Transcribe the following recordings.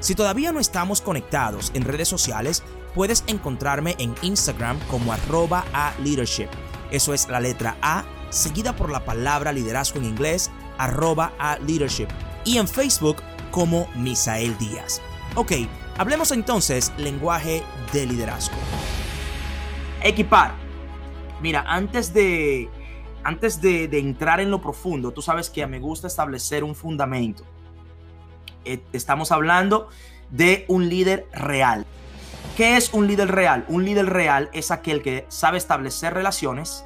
Si todavía no estamos conectados en redes sociales, puedes encontrarme en Instagram como arroba a leadership. Eso es la letra A seguida por la palabra liderazgo en inglés, arroba a leadership. Y en Facebook como Misael Díaz. Ok, hablemos entonces lenguaje de liderazgo. Equipar. Mira, antes de, antes de, de entrar en lo profundo, tú sabes que me gusta establecer un fundamento. Eh, estamos hablando de un líder real. ¿Qué es un líder real? Un líder real es aquel que sabe establecer relaciones,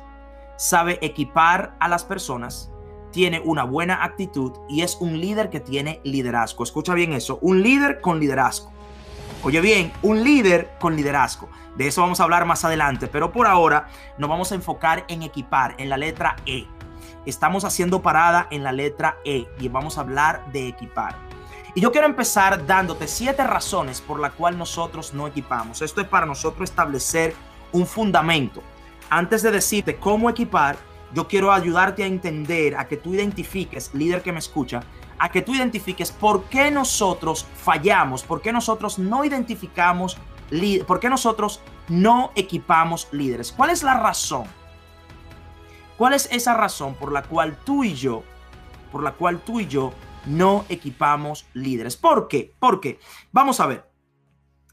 sabe equipar a las personas, tiene una buena actitud y es un líder que tiene liderazgo. Escucha bien eso, un líder con liderazgo. Oye bien, un líder con liderazgo. De eso vamos a hablar más adelante, pero por ahora nos vamos a enfocar en equipar, en la letra E. Estamos haciendo parada en la letra E y vamos a hablar de equipar. Y yo quiero empezar dándote siete razones por la cual nosotros no equipamos. Esto es para nosotros establecer un fundamento. Antes de decirte cómo equipar, yo quiero ayudarte a entender, a que tú identifiques, líder que me escucha, a que tú identifiques por qué nosotros fallamos, por qué nosotros no identificamos, por qué nosotros no equipamos líderes. ¿Cuál es la razón? ¿Cuál es esa razón por la cual tú y yo, por la cual tú y yo no equipamos líderes. ¿Por qué? Porque, vamos a ver,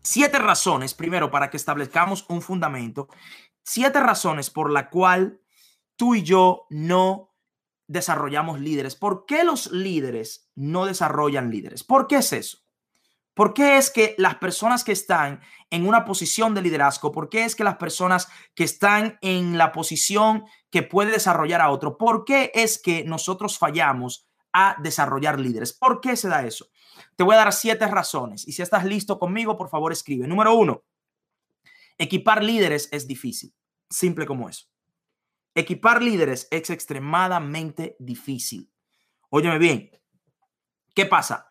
siete razones, primero, para que establezcamos un fundamento, siete razones por la cual tú y yo no desarrollamos líderes. ¿Por qué los líderes no desarrollan líderes? ¿Por qué es eso? ¿Por qué es que las personas que están en una posición de liderazgo, por qué es que las personas que están en la posición que puede desarrollar a otro, por qué es que nosotros fallamos a desarrollar líderes. ¿Por qué se da eso? Te voy a dar siete razones y si estás listo conmigo, por favor escribe. Número uno, equipar líderes es difícil, simple como eso. Equipar líderes es extremadamente difícil. Óyeme bien, ¿qué pasa?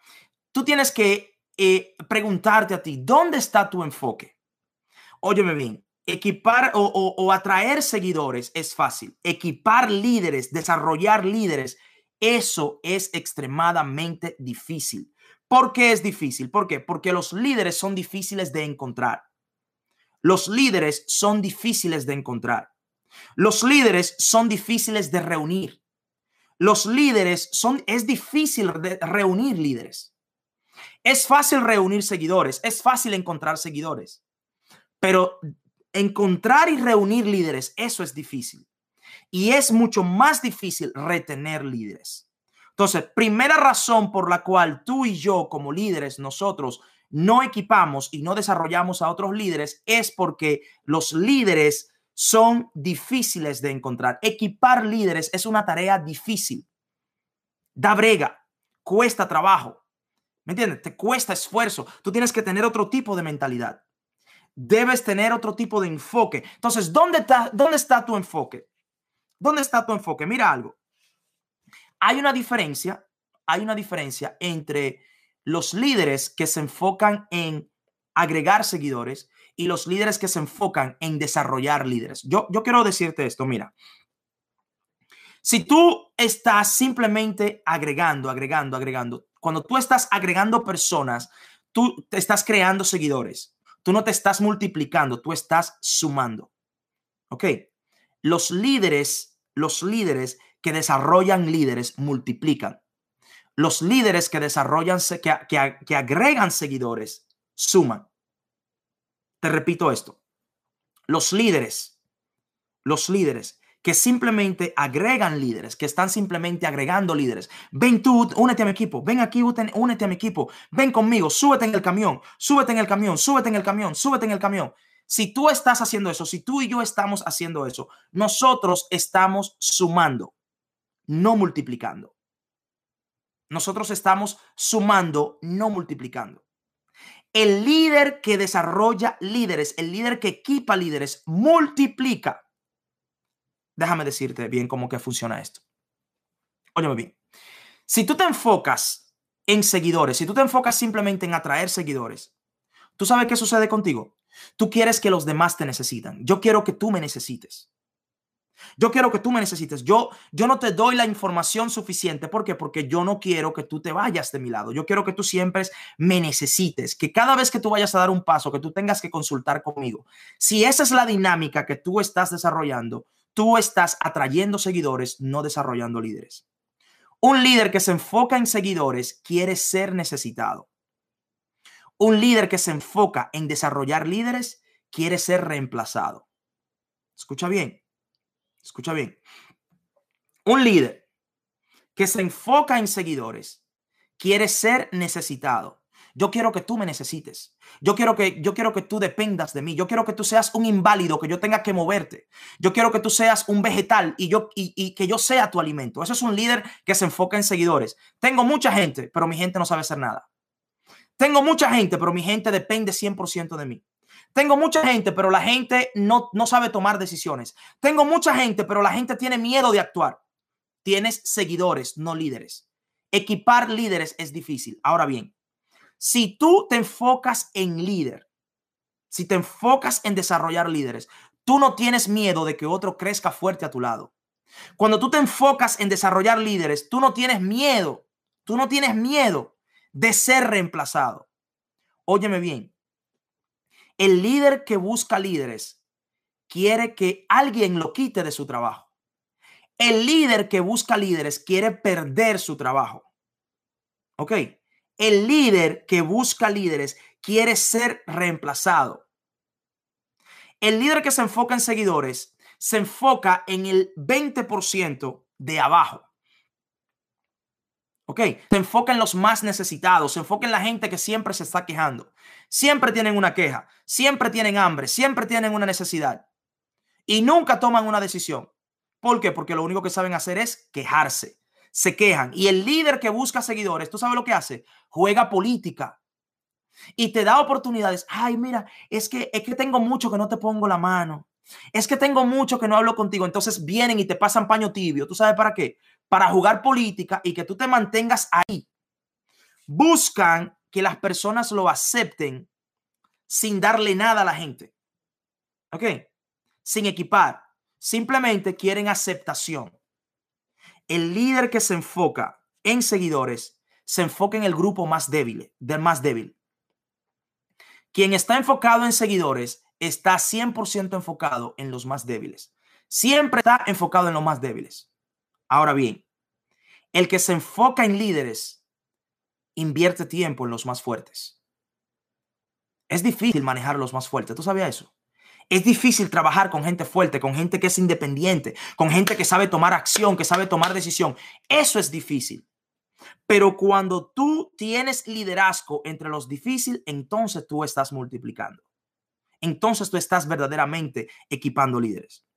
Tú tienes que eh, preguntarte a ti, ¿dónde está tu enfoque? Óyeme bien, equipar o, o, atraer seguidores es fácil. Equipar líderes, desarrollar líderes eso es extremadamente difícil. ¿Por qué es difícil? ¿Por qué? Porque los líderes son difíciles de encontrar. Los líderes son difíciles de encontrar. Los líderes son difíciles de reunir. Los líderes son, es difícil de reunir líderes. Es fácil reunir seguidores, es fácil encontrar seguidores, pero encontrar y reunir líderes, eso es difícil y es mucho más difícil retener líderes. Entonces, primera razón por la cual tú y yo como líderes, nosotros no equipamos y no desarrollamos a otros líderes es porque los líderes son difíciles de encontrar. Equipar líderes es una tarea difícil. Da brega, cuesta trabajo. ¿Me entiendes? Te cuesta esfuerzo. Tú tienes que tener otro tipo de mentalidad. Debes tener otro tipo de enfoque. Entonces, ¿dónde está, dónde está tu enfoque? ¿Dónde está tu enfoque? Mira algo. Hay una diferencia, hay una diferencia entre los líderes que se enfocan en agregar seguidores y los líderes que se enfocan en desarrollar líderes. Yo, yo quiero decirte esto, mira. Si tú estás simplemente agregando, agregando, agregando, cuando tú estás agregando personas, tú te estás creando seguidores. Tú no te estás multiplicando, tú estás sumando. ¿Ok? Los líderes, los líderes que desarrollan líderes multiplican. Los líderes que desarrollan, que, que, que agregan seguidores, suman. Te repito esto. Los líderes, los líderes que simplemente agregan líderes, que están simplemente agregando líderes. Ven tú, únete a mi equipo, ven aquí, únete a mi equipo, ven conmigo, súbete en el camión, súbete en el camión, súbete en el camión, súbete en el camión. Si tú estás haciendo eso, si tú y yo estamos haciendo eso, nosotros estamos sumando, no multiplicando. Nosotros estamos sumando, no multiplicando. El líder que desarrolla líderes, el líder que equipa líderes, multiplica. Déjame decirte bien cómo que funciona esto. Óyeme bien. Si tú te enfocas en seguidores, si tú te enfocas simplemente en atraer seguidores, ¿tú sabes qué sucede contigo? Tú quieres que los demás te necesitan. Yo quiero que tú me necesites. Yo quiero que tú me necesites. Yo, yo no te doy la información suficiente. ¿Por qué? Porque yo no quiero que tú te vayas de mi lado. Yo quiero que tú siempre me necesites. Que cada vez que tú vayas a dar un paso, que tú tengas que consultar conmigo. Si esa es la dinámica que tú estás desarrollando, tú estás atrayendo seguidores, no desarrollando líderes. Un líder que se enfoca en seguidores quiere ser necesitado. Un líder que se enfoca en desarrollar líderes quiere ser reemplazado. Escucha bien. Escucha bien. Un líder que se enfoca en seguidores quiere ser necesitado. Yo quiero que tú me necesites. Yo quiero que yo quiero que tú dependas de mí. Yo quiero que tú seas un inválido, que yo tenga que moverte. Yo quiero que tú seas un vegetal y yo y, y que yo sea tu alimento. Eso es un líder que se enfoca en seguidores. Tengo mucha gente, pero mi gente no sabe hacer nada. Tengo mucha gente, pero mi gente depende 100% de mí. Tengo mucha gente, pero la gente no, no sabe tomar decisiones. Tengo mucha gente, pero la gente tiene miedo de actuar. Tienes seguidores, no líderes. Equipar líderes es difícil. Ahora bien, si tú te enfocas en líder, si te enfocas en desarrollar líderes, tú no tienes miedo de que otro crezca fuerte a tu lado. Cuando tú te enfocas en desarrollar líderes, tú no tienes miedo, tú no tienes miedo de ser reemplazado. Óyeme bien, el líder que busca líderes quiere que alguien lo quite de su trabajo. El líder que busca líderes quiere perder su trabajo. ¿Ok? El líder que busca líderes quiere ser reemplazado. El líder que se enfoca en seguidores se enfoca en el 20% de abajo. ¿Ok? Se enfoca en los más necesitados, se enfoca en la gente que siempre se está quejando. Siempre tienen una queja, siempre tienen hambre, siempre tienen una necesidad. Y nunca toman una decisión. ¿Por qué? Porque lo único que saben hacer es quejarse. Se quejan. Y el líder que busca seguidores, ¿tú sabes lo que hace? Juega política. Y te da oportunidades. Ay, mira, es que, es que tengo mucho que no te pongo la mano. Es que tengo mucho que no hablo contigo. Entonces vienen y te pasan paño tibio. ¿Tú sabes para qué? Para jugar política y que tú te mantengas ahí. Buscan que las personas lo acepten sin darle nada a la gente. ¿Ok? Sin equipar. Simplemente quieren aceptación. El líder que se enfoca en seguidores se enfoca en el grupo más débil, del más débil. Quien está enfocado en seguidores está 100% enfocado en los más débiles. Siempre está enfocado en los más débiles. Ahora bien, el que se enfoca en líderes invierte tiempo en los más fuertes. Es difícil manejar los más fuertes. ¿Tú sabías eso? Es difícil trabajar con gente fuerte, con gente que es independiente, con gente que sabe tomar acción, que sabe tomar decisión. Eso es difícil. Pero cuando tú tienes liderazgo entre los difíciles, entonces tú estás multiplicando. Entonces tú estás verdaderamente equipando líderes.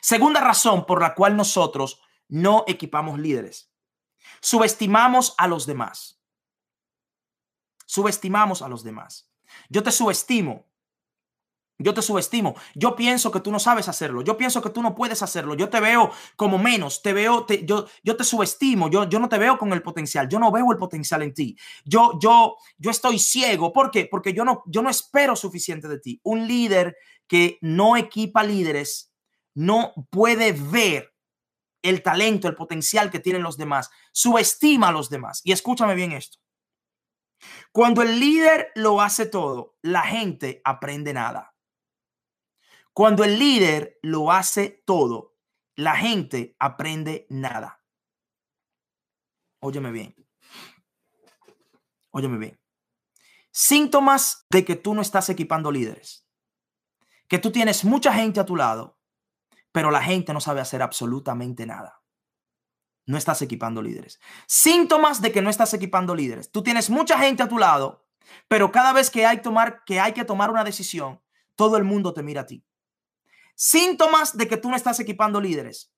Segunda razón por la cual nosotros no equipamos líderes. Subestimamos a los demás. Subestimamos a los demás. Yo te subestimo. Yo te subestimo. Yo pienso que tú no sabes hacerlo. Yo pienso que tú no puedes hacerlo. Yo te veo como menos. Te veo, yo, yo te subestimo. Yo, yo no te veo con el potencial. Yo no veo el potencial en ti. Yo, yo, yo estoy ciego. ¿Por qué? Porque yo no, yo no espero suficiente de ti. Un líder que no equipa líderes no puede ver el talento, el potencial que tienen los demás. Subestima a los demás. Y escúchame bien esto. Cuando el líder lo hace todo, la gente aprende nada. Cuando el líder lo hace todo, la gente aprende nada. Óyeme bien. Óyeme bien. Síntomas de que tú no estás equipando líderes. Que tú tienes mucha gente a tu lado pero la gente no sabe hacer absolutamente nada. No estás equipando líderes. Síntomas de que no estás equipando líderes. Tú tienes mucha gente a tu lado, pero cada vez que hay, que, tomar una decisión, todo el mundo te mira a ti. Síntomas de que tú no estás equipando líderes.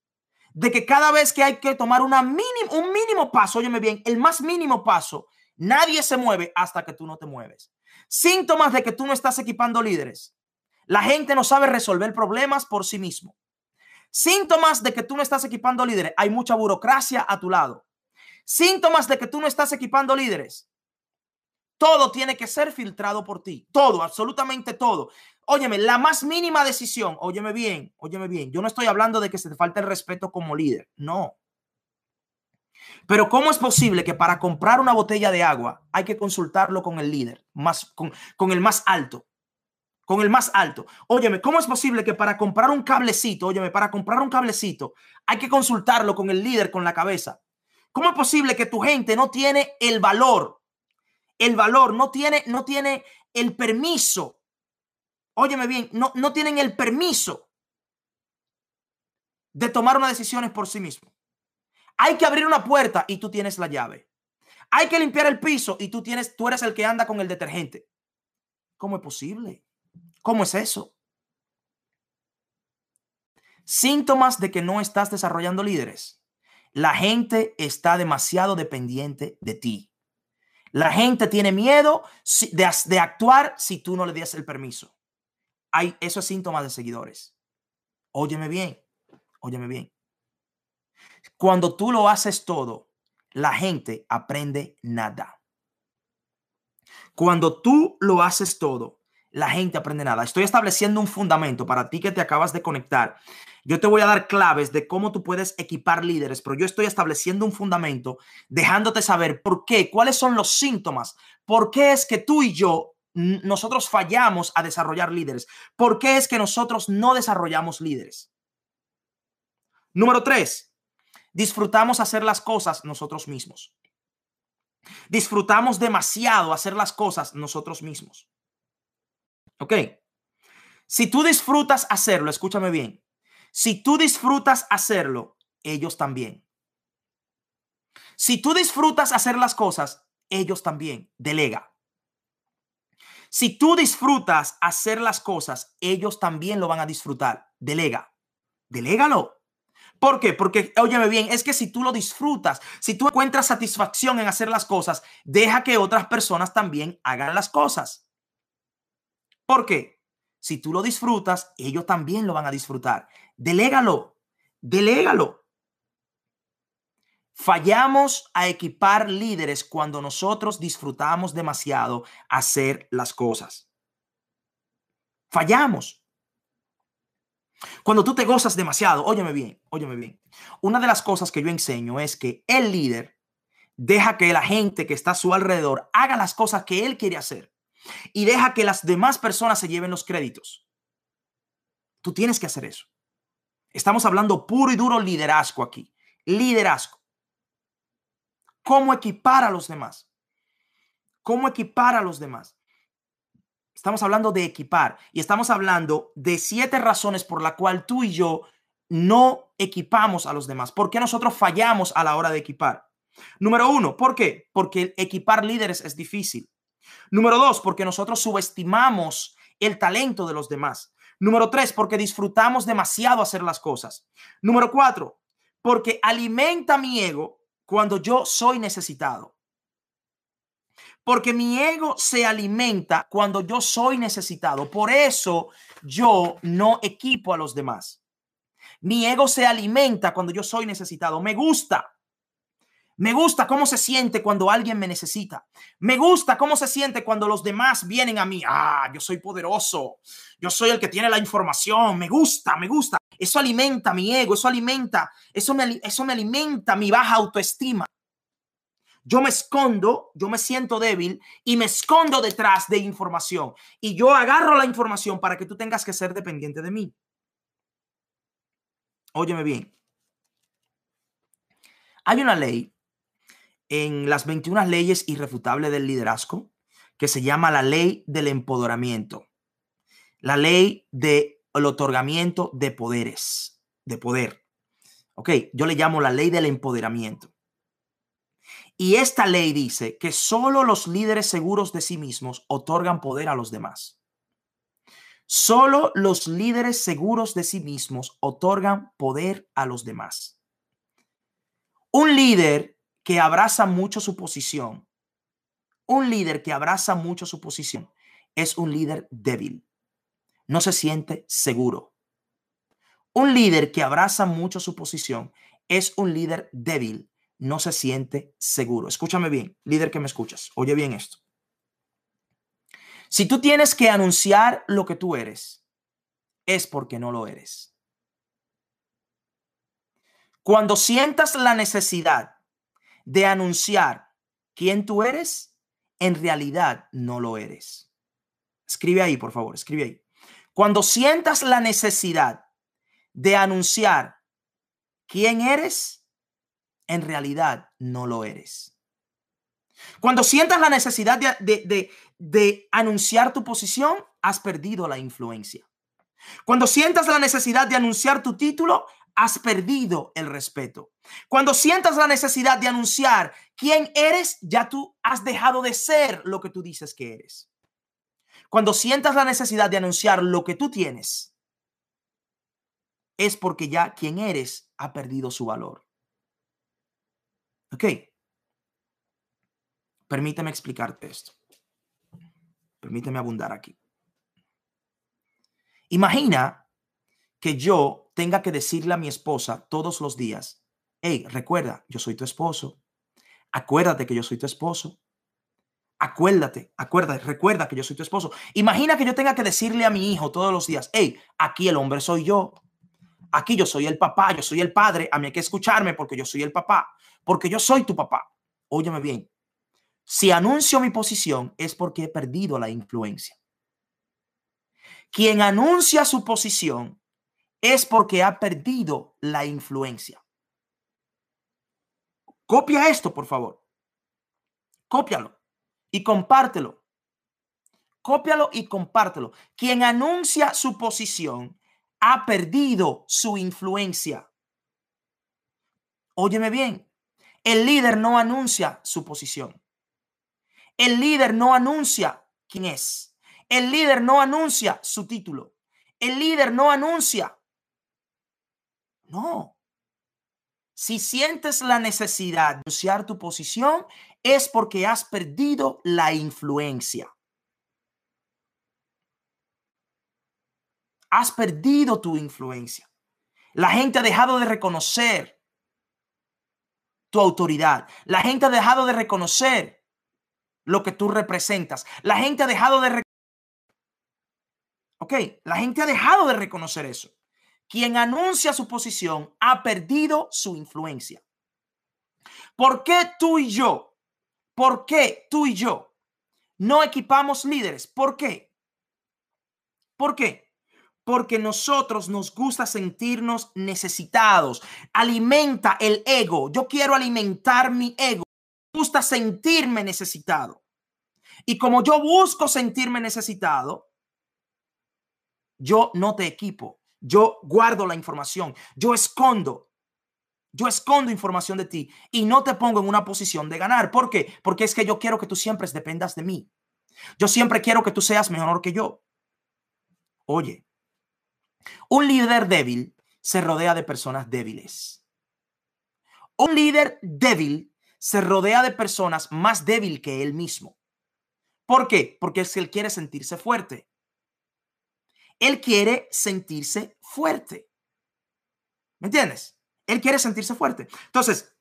De que cada vez que hay que tomar mínimo, un mínimo paso, óyeme bien, el más mínimo paso, Nadie se mueve hasta que tú no te mueves. Síntomas de que tú no estás equipando líderes. La gente no sabe resolver problemas por sí mismo. Síntomas de que tú no estás equipando líderes. Hay mucha burocracia a tu lado. Síntomas de que tú no estás equipando líderes. Todo tiene que ser filtrado por ti. Todo, absolutamente todo. Óyeme, la más mínima decisión, óyeme bien, óyeme bien. Yo no estoy hablando de que se te falte el respeto como líder. No. Pero ¿cómo es posible que para comprar una botella de agua hay que consultarlo con el líder, más, con, con el más alto? Con el más alto. Óyeme, ¿cómo es posible que para comprar un cablecito, óyeme, para comprar un cablecito hay que consultarlo con el líder, con la cabeza? ¿Cómo es posible que tu gente no tiene el valor? El valor, no tiene, no tiene el permiso. Óyeme bien, no, no tienen el permiso de tomar unas decisiones por sí mismo. Hay que abrir una puerta y tú tienes la llave. Hay que limpiar el piso y tú tienes, tú eres el que anda con el detergente. ¿Cómo es posible? ¿Cómo es eso? Síntomas de que no estás desarrollando líderes. La gente está demasiado dependiente de ti. La gente tiene miedo de, de actuar si tú no le das el permiso. Hay, eso es síntoma de seguidores. Óyeme bien, óyeme bien. Cuando tú lo haces todo, la gente aprende nada. Cuando tú lo haces todo, la gente aprende nada. Estoy estableciendo un fundamento para ti que te acabas de conectar. Yo te voy a dar claves de cómo tú puedes equipar líderes, pero yo estoy estableciendo un fundamento dejándote saber por qué, cuáles son los síntomas, por qué es que tú y yo nosotros fallamos a desarrollar líderes, por qué es que nosotros no desarrollamos líderes. Número tres, disfrutamos hacer las cosas nosotros mismos. Disfrutamos demasiado hacer las cosas nosotros mismos. ¿Ok? Si tú disfrutas hacerlo, escúchame bien. Si tú disfrutas hacerlo, ellos también. Si tú disfrutas hacer las cosas, ellos también. Delega. Si tú disfrutas hacer las cosas, ellos también lo van a disfrutar. Delega. Delégalo. ¿Por qué? Porque, óyeme bien, es que si tú lo disfrutas, si tú encuentras satisfacción en hacer las cosas, deja que otras personas también hagan las cosas. ¿Por qué? Si tú lo disfrutas, ellos también lo van a disfrutar. Delégalo, delégalo. Fallamos a equipar líderes cuando nosotros disfrutamos demasiado hacer las cosas. Fallamos. Cuando tú te gozas demasiado, óyeme bien, óyeme bien. Una de las cosas que yo enseño es que el líder deja que la gente que está a su alrededor haga las cosas que él quiere hacer y deja que las demás personas se lleven los créditos. Tú tienes que hacer eso. Estamos hablando puro y duro liderazgo aquí. Liderazgo. ¿Cómo equipar a los demás? ¿Cómo equipar a los demás? Estamos hablando de equipar y estamos hablando de siete razones por la cual tú y yo no equipamos a los demás. ¿Por qué nosotros fallamos a la hora de equipar? Número uno, ¿por qué? Porque equipar líderes es difícil. Número dos, porque nosotros subestimamos el talento de los demás. Número tres, porque disfrutamos demasiado hacer las cosas. Número cuatro, porque alimenta mi ego cuando yo soy necesitado. Porque mi ego se alimenta cuando yo soy necesitado. Por eso yo no equipo a los demás. Mi ego se alimenta cuando yo soy necesitado. Me gusta. Me gusta cómo se siente cuando alguien me necesita. Me gusta cómo se siente cuando los demás vienen a mí. Ah, yo soy poderoso. Yo soy el que tiene la información. Me gusta, me gusta. Eso alimenta mi ego. Eso alimenta, eso me, eso me alimenta mi baja autoestima. Yo me escondo, yo me siento débil y me escondo detrás de información. Y yo agarro la información para que tú tengas que ser dependiente de mí. Óyeme bien. Hay una ley en las 21 leyes irrefutables del liderazgo que se llama la ley del empoderamiento. La ley del otorgamiento de poderes, de poder. Ok, yo le llamo la ley del empoderamiento. Y esta ley dice que solo los líderes seguros de sí mismos otorgan poder a los demás. Solo los líderes seguros de sí mismos otorgan poder a los demás. Un líder que abraza mucho su posición Un líder que abraza mucho su posición es un líder débil. No se siente seguro. Un líder que abraza mucho su posición es un líder débil. No se siente seguro. Escúchame bien, líder que me escuchas. Oye bien esto. Si tú tienes que anunciar lo que tú eres, es porque no lo eres. Cuando sientas la necesidad de anunciar quién tú eres, en realidad no lo eres. Escribe ahí, por favor, escribe ahí. Cuando sientas la necesidad de anunciar quién eres, en realidad no lo eres. Cuando sientas la necesidad de, de, anunciar tu posición, has perdido la influencia. Cuando sientas la necesidad de anunciar tu título, has perdido el respeto. Cuando sientas la necesidad de anunciar quién eres, ya tú has dejado de ser lo que tú dices que eres. Cuando sientas la necesidad de anunciar lo que tú tienes, es porque ya quien eres ha perdido su valor. Ok. Permíteme explicarte esto. Permíteme abundar aquí. Imagina que yo tenga que decirle a mi esposa todos los días, hey, recuerda, yo soy tu esposo. Acuérdate que yo soy tu esposo. Acuérdate, acuérdate, recuerda que yo soy tu esposo. Imagina que yo tenga que decirle a mi hijo todos los días, hey, aquí el hombre soy yo. Aquí yo soy el papá, yo soy el padre. A mí hay que escucharme porque yo soy el papá, porque yo soy tu papá. Óyeme bien. Si anuncio mi posición es porque he perdido la influencia. Quien anuncia su posición es porque ha perdido la influencia. Copia esto, por favor. Cópialo y compártelo. Cópialo y compártelo. Quien anuncia su posición ha perdido su influencia. Óyeme bien, el líder no anuncia su posición. El líder no anuncia quién es. El líder no anuncia su título. El líder no anuncia no. Si sientes la necesidad de anunciar tu posición, es porque has perdido la influencia. Has perdido tu influencia. La gente ha dejado de reconocer tu autoridad. La gente ha dejado de reconocer lo que tú representas. La gente ha dejado de... Ok, la gente ha dejado de reconocer eso quien anuncia su posición ha perdido su influencia. ¿Por qué tú y yo? ¿Por qué tú y yo no equipamos líderes? ¿Por qué? ¿Por qué? Porque nosotros nos gusta sentirnos necesitados. Alimenta el ego. Yo quiero alimentar mi ego. Me gusta sentirme necesitado. Y como yo busco sentirme necesitado, yo no te equipo yo guardo la información, yo escondo, yo escondo información de ti y no te pongo en una posición de ganar. ¿Por qué? Porque es que yo quiero que tú siempre dependas de mí. Yo siempre quiero que tú seas mejor que yo. Oye, un líder débil se rodea de personas débiles. Un líder débil se rodea de personas más débil que él mismo. ¿Por qué? Porque es que él quiere sentirse fuerte. Él quiere sentirse fuerte. ¿Me entiendes? Él quiere sentirse fuerte. Entonces,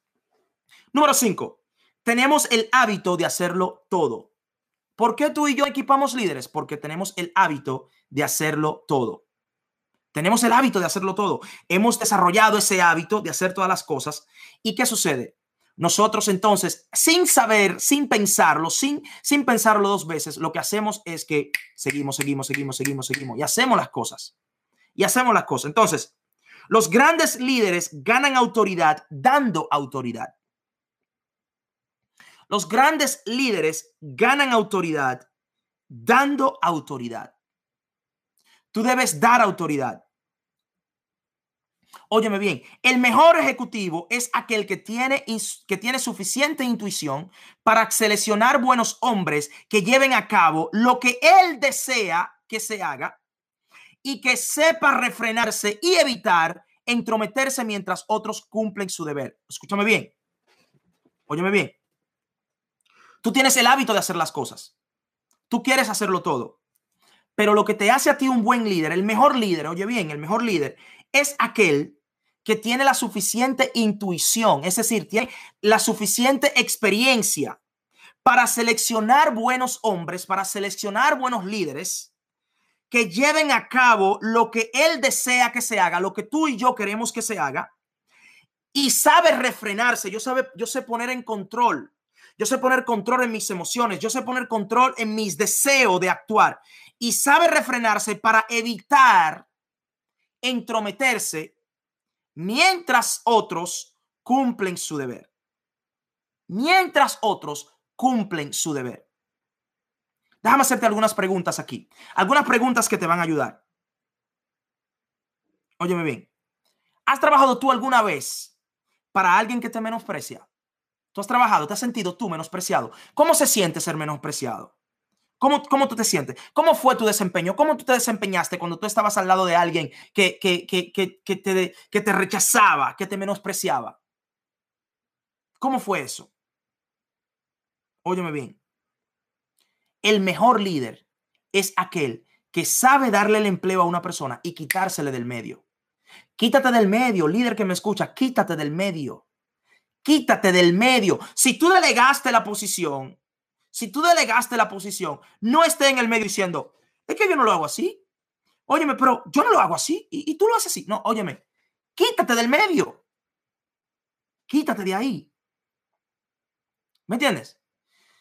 número cinco, tenemos el hábito de hacerlo todo. ¿Por qué tú y yo equipamos líderes? Porque tenemos el hábito de hacerlo todo. Tenemos el hábito de hacerlo todo. Hemos desarrollado ese hábito de hacer todas las cosas. ¿Y qué sucede? Nosotros entonces, sin saber, sin pensarlo, sin, sin pensarlo dos veces, lo que hacemos es que seguimos, seguimos, seguimos, seguimos, seguimos y hacemos las cosas. Y hacemos las cosas. Entonces, los grandes líderes ganan autoridad dando autoridad. Los grandes líderes ganan autoridad dando autoridad. Tú debes dar autoridad. Óyeme bien, el mejor ejecutivo es aquel que tiene, que tiene suficiente intuición para seleccionar buenos hombres que lleven a cabo lo que él desea que se haga y que sepa refrenarse y evitar entrometerse mientras otros cumplen su deber. Escúchame bien. Óyeme bien. Tú tienes el hábito de hacer las cosas. Tú quieres hacerlo todo. Pero lo que te hace a ti un buen líder, el mejor líder, oye bien, el mejor líder es aquel que tiene la suficiente intuición, es decir, tiene la suficiente experiencia para seleccionar buenos hombres, para seleccionar buenos líderes que lleven a cabo lo que él desea que se haga, lo que tú y yo queremos que se haga, y sabe refrenarse, yo, sabe, yo sé poner en control, yo sé poner control en mis emociones, yo sé poner control en mis deseos de actuar, y sabe refrenarse para evitar entrometerse mientras otros cumplen su deber. Mientras otros cumplen su deber. Déjame hacerte algunas preguntas aquí. Algunas preguntas que te van a ayudar. Óyeme bien. ¿Has trabajado tú alguna vez para alguien que te menosprecia? ¿Tú has trabajado? ¿Te has sentido tú menospreciado? ¿Cómo se siente ser menospreciado? ¿Cómo, ¿Cómo tú te sientes? ¿Cómo fue tu desempeño? ¿Cómo tú te desempeñaste cuando tú estabas al lado de alguien que, que, que, que, te, que te rechazaba, que te menospreciaba? ¿Cómo fue eso? Óyeme bien. El mejor líder es aquel que sabe darle el empleo a una persona y quitársele del medio. Quítate del medio, líder que me escucha, quítate del medio. Quítate del medio. Si tú delegaste la posición, si tú delegaste la posición, no esté en el medio diciendo, es que yo no lo hago así. Óyeme, pero yo no lo hago así y, tú lo haces así. No, óyeme, quítate del medio. Quítate de ahí. ¿Me entiendes?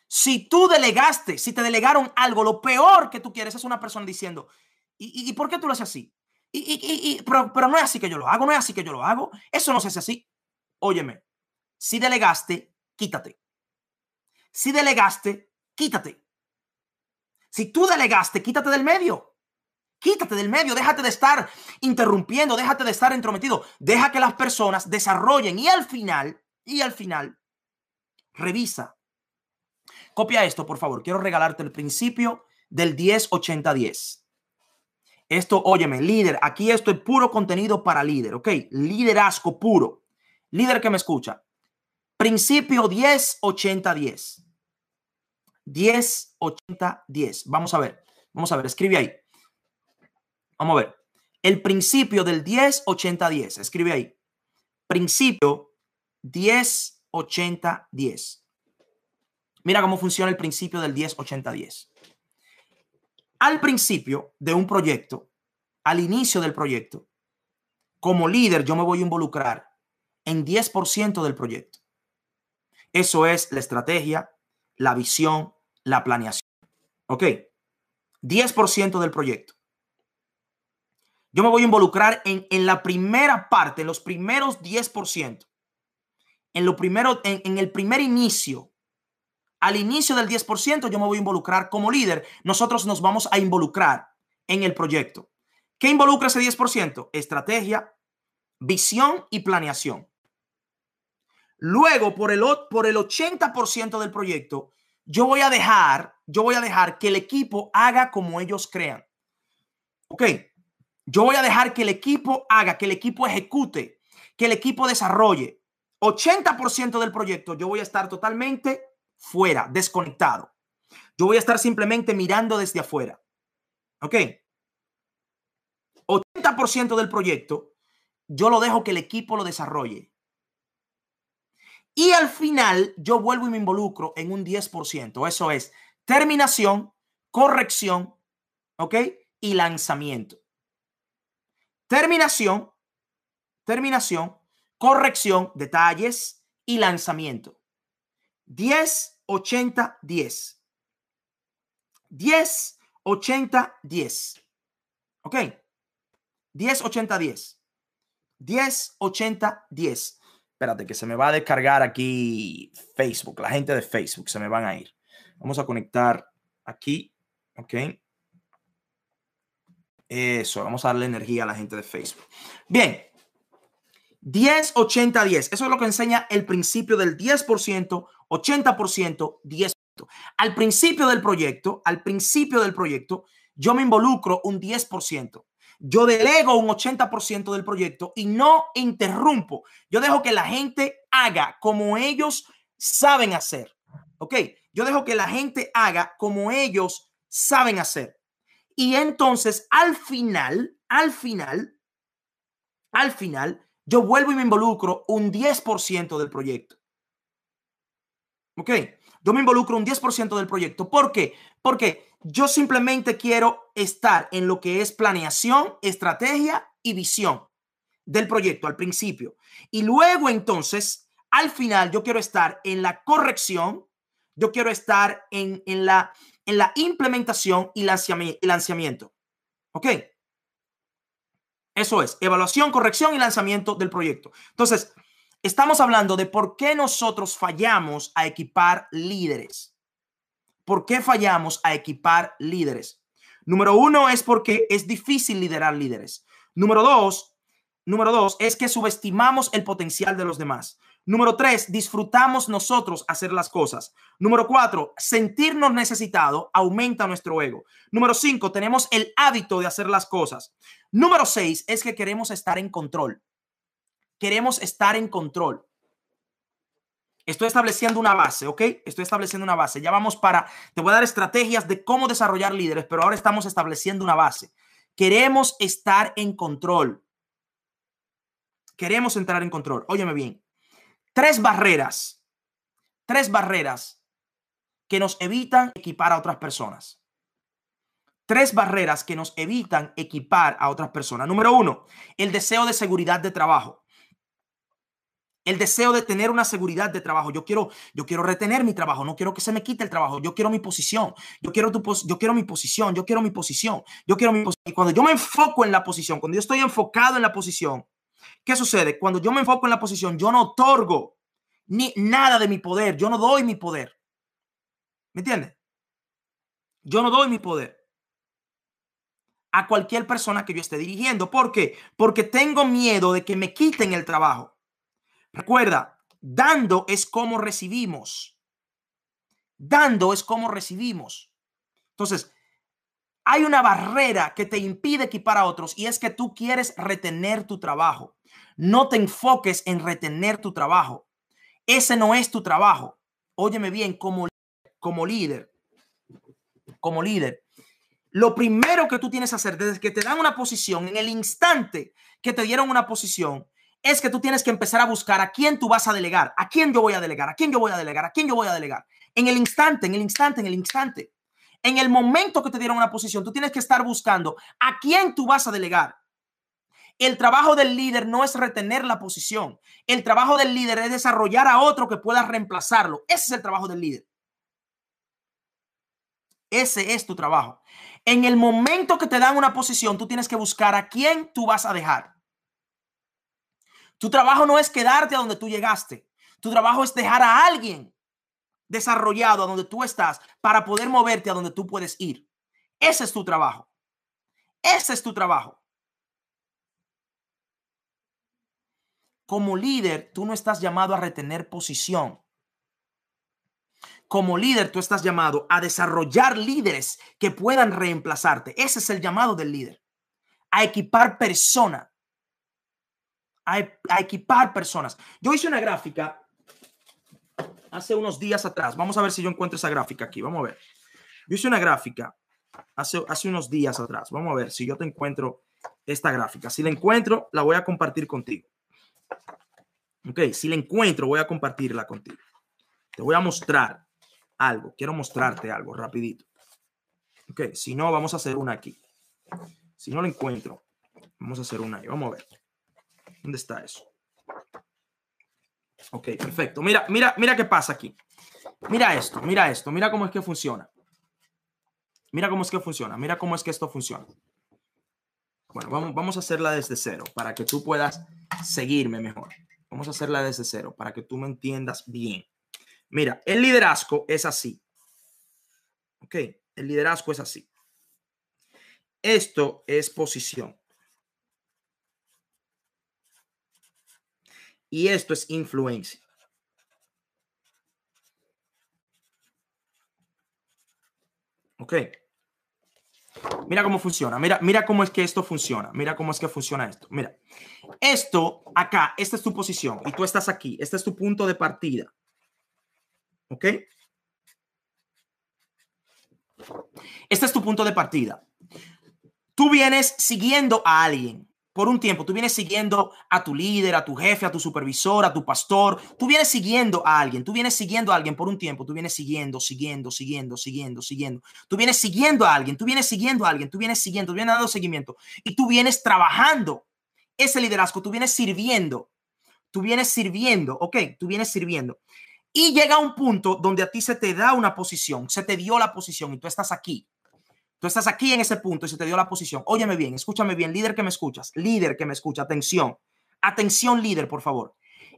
Si tú delegaste, si te delegaron algo, lo peor que tú quieres es una persona diciendo, ¿y, y, por qué tú lo haces así? Y, pero, pero no es así que yo lo hago, no es así que yo lo hago. Eso no se hace así. Óyeme, si delegaste, quítate. Si delegaste, quítate. Si tú delegaste, quítate del medio. Quítate del medio, déjate de estar interrumpiendo, déjate de estar entrometido. Deja que las personas desarrollen y al final, y al final, revisa Copia esto, por favor. Quiero regalarte el principio del 10-80-10. Esto, óyeme, líder, aquí esto es puro contenido para líder, ¿ok? Liderazgo puro. Líder que me escucha. Principio 10-80-10. 10-80-10. Vamos a ver, vamos a ver, escribe ahí. Vamos a ver. El principio del 10-80-10. Escribe ahí. Principio 10-80-10. Mira cómo funciona el principio del 10-80-10. Al principio de un proyecto, al inicio del proyecto, como líder yo me voy a involucrar en 10% del proyecto. Eso es la estrategia, la visión, la planeación. ¿Ok? 10% del proyecto. Yo me voy a involucrar en, en, la primera parte, en los primeros 10%. En, lo primero, en, en el primer inicio al inicio del 10% yo me voy a involucrar como líder. Nosotros nos vamos a involucrar en el proyecto. ¿Qué involucra ese 10%? Estrategia, visión y planeación. Luego, por el, por el 80% del proyecto, yo voy a dejar, yo voy a dejar que el equipo haga como ellos crean. Ok, yo voy a dejar que el equipo haga, que el equipo ejecute, que el equipo desarrolle. 80% del proyecto yo voy a estar totalmente fuera, desconectado. Yo voy a estar simplemente mirando desde afuera. ¿Ok? 80% del proyecto, yo lo dejo que el equipo lo desarrolle. Y al final, yo vuelvo y me involucro en un 10%. Eso es terminación, corrección, ¿ok? Y lanzamiento. Terminación, terminación, corrección, detalles y lanzamiento. 10, 80, 10. 10, 80, 10. ¿Ok? 10, 80, 10. 10, 80, 10. Espérate, que se me va a descargar aquí Facebook. La gente de Facebook se me van a ir. Vamos a conectar aquí. ¿Ok? Eso, vamos a darle energía a la gente de Facebook. Bien, 10, 80, 10. Eso es lo que enseña el principio del 10%, 80%, 10%. Al principio del proyecto, al principio del proyecto, yo me involucro un 10%. Yo delego un 80% del proyecto y no interrumpo. Yo dejo que la gente haga como ellos saben hacer. ¿Ok? Yo dejo que la gente haga como ellos saben hacer. Y entonces al final, al final, al final, yo vuelvo y me involucro un 10% del proyecto. ¿Ok? Yo me involucro un 10% del proyecto. ¿Por qué? Porque yo simplemente quiero estar en lo que es planeación, estrategia y visión del proyecto al principio. Y luego entonces, al final, yo quiero estar en la corrección, yo quiero estar en, en, la, en la implementación y lanzamiento. ¿Ok? Eso es, evaluación, corrección y lanzamiento del proyecto. Entonces, estamos hablando de por qué nosotros fallamos a equipar líderes. ¿Por qué fallamos a equipar líderes? Número uno es porque es difícil liderar líderes. Número dos, número dos es que subestimamos el potencial de los demás. Número tres, disfrutamos nosotros hacer las cosas. Número cuatro, sentirnos necesitados aumenta nuestro ego. Número cinco, tenemos el hábito de hacer las cosas. Número seis es que queremos estar en control. Queremos estar en control. Estoy estableciendo una base, ¿ok? Estoy estableciendo una base. Ya vamos para, te voy a dar estrategias de cómo desarrollar líderes, pero ahora estamos estableciendo una base. Queremos estar en control. Queremos entrar en control. Óyeme bien. Tres barreras, tres barreras que nos evitan equipar a otras personas. Tres barreras que nos evitan equipar a otras personas. Número uno, el deseo de seguridad de trabajo el deseo de tener una seguridad de trabajo. Yo quiero, yo quiero retener mi trabajo, no quiero que se me quite el trabajo. Yo quiero mi posición. Yo quiero tu yo quiero mi posición, yo quiero mi posición. Yo quiero mi posición. Y cuando yo me enfoco en la posición, cuando yo estoy enfocado en la posición, ¿qué sucede? Cuando yo me enfoco en la posición, yo no otorgo ni nada de mi poder, yo no doy mi poder. ¿Me entiendes? Yo no doy mi poder a cualquier persona que yo esté dirigiendo. ¿Por qué? Porque tengo miedo de que me quiten el trabajo. Recuerda, dando es como recibimos. Dando es como recibimos. Entonces, hay una barrera que te impide equipar a otros y es que tú quieres retener tu trabajo. No te enfoques en retener tu trabajo. Ese no es tu trabajo. Óyeme bien, como, como líder, como líder, lo primero que tú tienes que hacer desde que te dan una posición, en el instante que te dieron una posición, es que tú tienes que empezar a buscar a quién tú vas a delegar, a quién yo voy a delegar, a quién yo voy a delegar, a quién yo voy a delegar. En el instante, en el instante, en el instante. En el momento que te dieron una posición, tú tienes que estar buscando a quién tú vas a delegar. El trabajo del líder no es retener la posición. El trabajo del líder es desarrollar a otro que pueda reemplazarlo. Ese es el trabajo del líder. Ese es tu trabajo. En el momento que te dan una posición, tú tienes que buscar a quién tú vas a dejar. Tu trabajo no es quedarte a donde tú llegaste. Tu trabajo es dejar a alguien desarrollado a donde tú estás para poder moverte a donde tú puedes ir. Ese es tu trabajo. Ese es tu trabajo. Como líder, tú no estás llamado a retener posición. Como líder, tú estás llamado a desarrollar líderes que puedan reemplazarte. Ese es el llamado del líder. A equipar personas a, equipar personas. Yo hice una gráfica hace unos días atrás. Vamos a ver si yo encuentro esa gráfica aquí. Vamos a ver. Yo hice una gráfica hace, hace unos días atrás. Vamos a ver si yo te encuentro esta gráfica. Si la encuentro, la voy a compartir contigo. Ok, si la encuentro, voy a compartirla contigo. Te voy a mostrar algo. Quiero mostrarte algo rapidito. Ok, si no, vamos a hacer una aquí. Si no la encuentro, vamos a hacer una ahí. Vamos a ver. ¿Dónde está eso? Ok, perfecto. Mira, mira, mira qué pasa aquí. Mira esto, mira esto, mira cómo es que funciona. Mira cómo es que funciona, mira cómo es que esto funciona. Bueno, vamos, vamos a hacerla desde cero para que tú puedas seguirme mejor. Vamos a hacerla desde cero para que tú me entiendas bien. Mira, el liderazgo es así. Ok, el liderazgo es así. Esto es posición. Y esto es influencia. Ok. Mira cómo funciona. Mira, mira cómo es que esto funciona. Mira cómo es que funciona esto. Mira. Esto acá, esta es tu posición y tú estás aquí. Este es tu punto de partida. ¿Ok? Este es tu punto de partida. Tú vienes siguiendo a alguien por un tiempo, tú vienes siguiendo a tu líder, a tu jefe, a tu supervisor, a tu pastor, tú vienes siguiendo a alguien, tú vienes siguiendo a alguien por un tiempo, tú vienes siguiendo, siguiendo, siguiendo, siguiendo, siguiendo, tú vienes siguiendo a alguien, tú vienes siguiendo a alguien, tú vienes siguiendo, tú vienes dando seguimiento y tú vienes trabajando ese liderazgo, tú vienes sirviendo, tú vienes sirviendo, ok, tú vienes sirviendo. Y llega un punto donde a ti se te da una posición, se te dio la posición y tú estás aquí. Tú estás aquí en ese punto y se te dio la posición. Óyeme bien, escúchame bien, líder que me escuchas, líder que me escucha, atención. Atención, líder, por favor.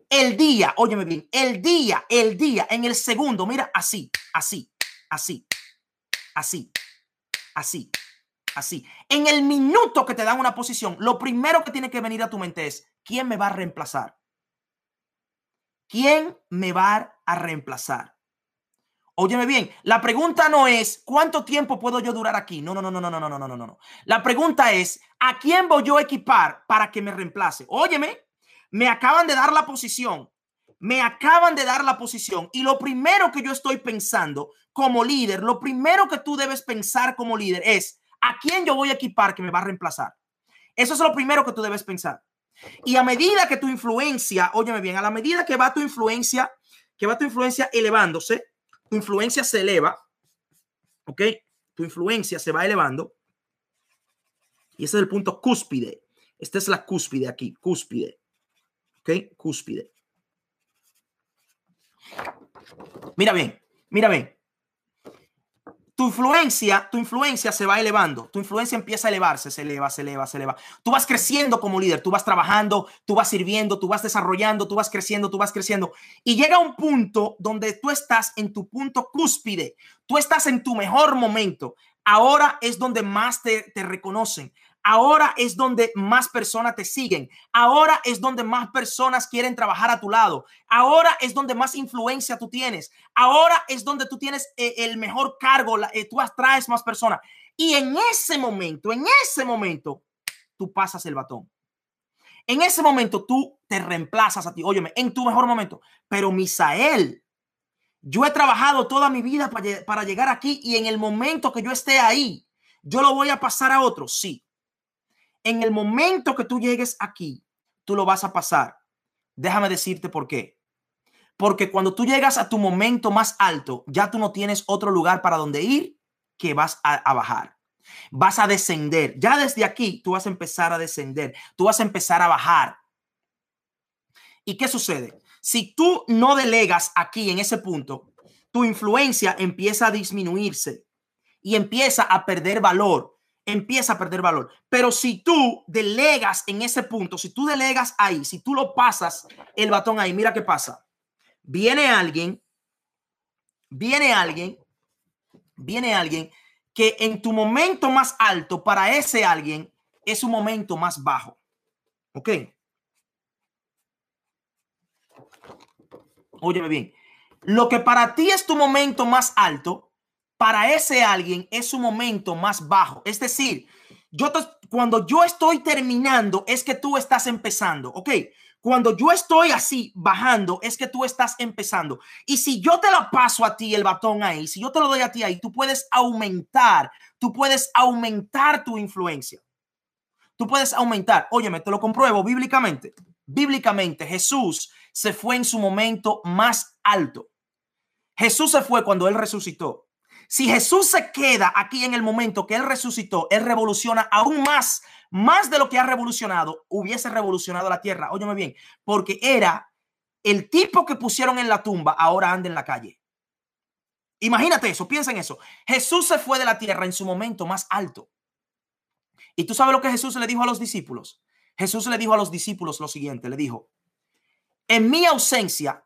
El día, óyeme bien, el día, el día, en el segundo, mira, así, así, así, así, así, así. En el minuto que te dan una posición, lo primero que tiene que venir a tu mente es, ¿quién me va a reemplazar? ¿Quién me va a reemplazar? Óyeme bien, la pregunta no es cuánto tiempo puedo yo durar aquí. No, no, no, no, no, no, no, no, no, no. La pregunta es a quién voy yo a equipar para que me reemplace. Óyeme, me acaban de dar la posición. Me acaban de dar la posición y lo primero que yo estoy pensando como líder, lo primero que tú debes pensar como líder es a quién yo voy a equipar que me va a reemplazar. Eso es lo primero que tú debes pensar. Y a medida que tu influencia, óyeme bien, a la medida que va tu influencia, que va tu influencia elevándose, tu influencia se eleva, ¿ok? Tu influencia se va elevando. Y ese es el punto cúspide. Esta es la cúspide aquí, cúspide. ¿Ok? Cúspide. Mira bien, mira bien tu influencia, tu influencia se va elevando, tu influencia empieza a elevarse, se eleva, se eleva, se eleva. Tú vas creciendo como líder, tú vas trabajando, tú vas sirviendo, tú vas desarrollando, tú vas creciendo, tú vas creciendo. Y llega un punto donde tú estás en tu punto cúspide, tú estás en tu mejor momento. Ahora es donde más te, reconocen. Ahora es donde más personas te siguen. Ahora es donde más personas quieren trabajar a tu lado. Ahora es donde más influencia tú tienes. Ahora es donde tú tienes eh, el mejor cargo. Eh, tú atraes más personas. Y en ese momento, en ese momento, tú pasas el batón. En ese momento tú te reemplazas a ti. Óyeme, en tu mejor momento. Pero Misael, yo he trabajado toda mi vida para, llegar aquí y en el momento que yo esté ahí, yo lo voy a pasar a otro. Sí, en el momento que tú llegues aquí, tú lo vas a pasar. Déjame decirte por qué. Porque cuando tú llegas a tu momento más alto, ya tú no tienes otro lugar para donde ir que vas a, bajar. Vas a descender. Ya desde aquí tú vas a empezar a descender. Tú vas a empezar a bajar. ¿Y qué sucede? Si tú no delegas aquí en ese punto, tu influencia empieza a disminuirse y empieza a perder valor empieza a perder valor. Pero si tú delegas en ese punto, si tú delegas ahí, si tú lo pasas el batón ahí, mira qué pasa. Viene alguien, viene alguien, viene alguien que en tu momento más alto para ese alguien es un momento más bajo. ¿Ok? Óyeme bien. Lo que para ti es tu momento más alto, para ese alguien es su momento más bajo. Es decir, yo cuando yo estoy terminando es que tú estás empezando, ¿ok? Cuando yo estoy así bajando es que tú estás empezando. Y si yo te la paso a ti el batón ahí, si yo te lo doy a ti ahí, tú puedes aumentar, tú puedes aumentar tu influencia. Tú puedes aumentar. Óyeme, te lo compruebo bíblicamente. Bíblicamente Jesús se fue en su momento más alto. Jesús se fue cuando él resucitó. Si Jesús se queda aquí en el momento que Él resucitó, Él revoluciona aún más, más de lo que ha revolucionado, hubiese revolucionado la tierra. Óyeme bien, porque era el tipo que pusieron en la tumba, ahora anda en la calle. Imagínate eso, piensa en eso. Jesús se fue de la tierra en su momento más alto. Y tú sabes lo que Jesús le dijo a los discípulos. Jesús le dijo a los discípulos lo siguiente, le dijo, en mi ausencia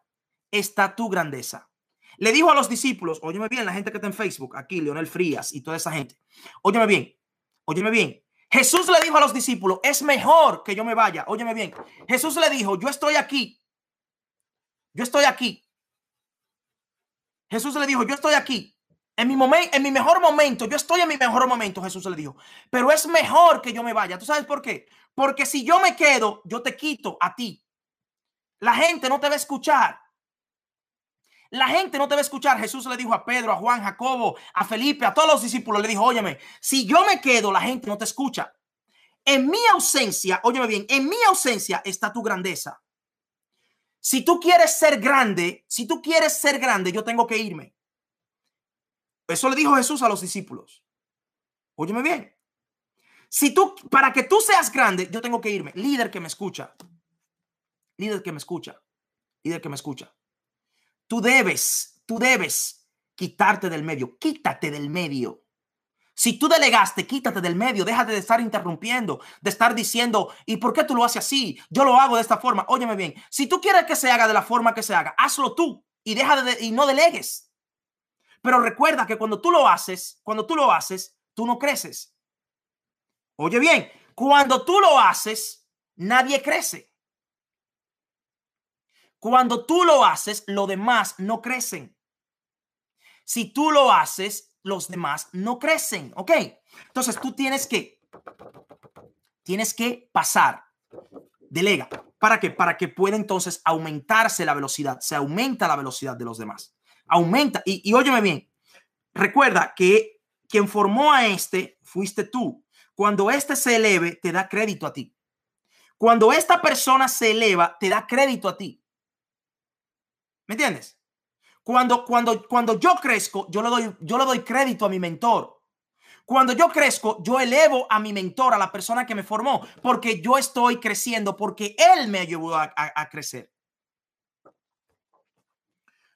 está tu grandeza. Le dijo a los discípulos, óyeme bien, la gente que está en Facebook, aquí, Leonel Frías y toda esa gente, óyeme bien, óyeme bien. Jesús le dijo a los discípulos, es mejor que yo me vaya, óyeme bien. Jesús le dijo, yo estoy aquí, yo estoy aquí. Jesús le dijo, yo estoy aquí. En mi momento, en mi mejor momento, yo estoy en mi mejor momento, Jesús le dijo. Pero es mejor que yo me vaya. ¿Tú sabes por qué? Porque si yo me quedo, yo te quito a ti. La gente no te va a escuchar. La gente no te va a escuchar. Jesús le dijo a Pedro, a Juan, Jacobo, a Felipe, a todos los discípulos, le dijo, óyeme, si yo me quedo, la gente no te escucha. En mi ausencia, óyeme bien, en mi ausencia está tu grandeza. Si tú quieres ser grande, si tú quieres ser grande, yo tengo que irme. Eso le dijo Jesús a los discípulos. Óyeme bien. Si tú, para que tú seas grande, yo tengo que irme. Líder que me escucha. Líder que me escucha. Líder que me escucha. Tú debes, tú debes quitarte del medio. Quítate del medio. Si tú delegaste, quítate del medio, déjate de estar interrumpiendo, de estar diciendo, ¿y por qué tú lo haces así? Yo lo hago de esta forma. Óyeme bien, si tú quieres que se haga de la forma que se haga, hazlo tú y deja de, y no delegues. Pero recuerda que cuando tú lo haces, cuando tú lo haces, tú no creces. Oye bien, cuando tú lo haces, nadie crece. Cuando tú lo haces, los demás no crecen. Si tú lo haces, los demás no crecen, ¿ok? Entonces tú tienes que, tienes que pasar, delega. ¿Para qué? Para que pueda entonces aumentarse la velocidad, se aumenta la velocidad de los demás. Aumenta, y, y óyeme bien, recuerda que quien formó a este fuiste tú. Cuando este se eleve, te da crédito a ti. Cuando esta persona se eleva, te da crédito a ti. ¿Me entiendes? Cuando, cuando, cuando yo crezco, yo le, doy, yo le doy crédito a mi mentor. Cuando yo crezco, yo elevo a mi mentor, a la persona que me formó, porque yo estoy creciendo, porque él me ayudó a, a crecer.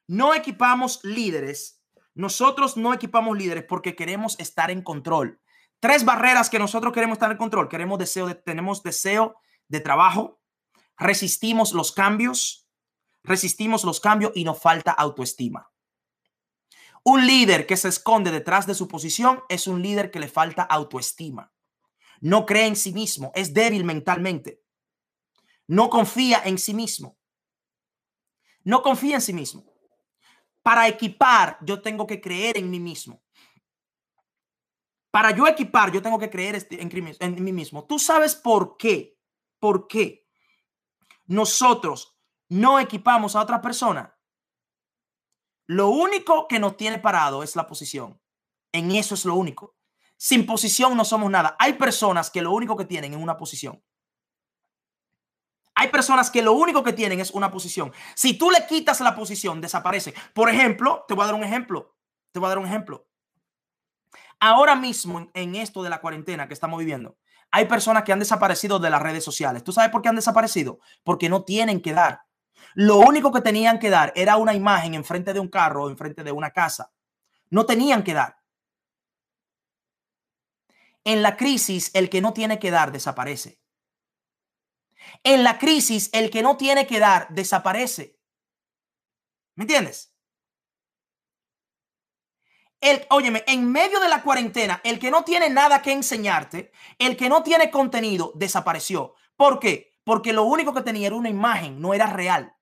No equipamos líderes. Nosotros no equipamos líderes porque queremos estar en control. Tres barreras que nosotros queremos estar en control. Queremos deseo de, tenemos deseo de trabajo, resistimos los cambios, resistimos los cambios y nos falta autoestima. Un líder que se esconde detrás de su posición es un líder que le falta autoestima. No cree en sí mismo, es débil mentalmente. No confía en sí mismo. No confía en sí mismo. Para equipar, yo tengo que creer en mí mismo. Para yo equipar, yo tengo que creer este, en mí mismo. ¿Tú sabes por qué? ¿Por qué? Nosotros no equipamos a otra persona, lo único que nos tiene parado es la posición. En eso es lo único. Sin posición no somos nada. Hay personas que lo único que tienen es una posición. Hay personas que lo único que tienen es una posición. Si tú le quitas la posición, desaparece. Por ejemplo, te voy a dar un ejemplo. Te voy a dar un ejemplo. Ahora mismo, en esto de la cuarentena que estamos viviendo, hay personas que han desaparecido de las redes sociales. ¿Tú sabes por qué han desaparecido? Porque no tienen que dar. Lo único que tenían que dar era una imagen enfrente de un carro o enfrente de una casa. No tenían que dar. En la crisis, el que no tiene que dar desaparece. En la crisis, el que no tiene que dar desaparece. ¿Me entiendes? El, óyeme, en medio de la cuarentena, el que no tiene nada que enseñarte, el que no tiene contenido, desapareció. ¿Por qué? Porque lo único que tenía era una imagen, no era real.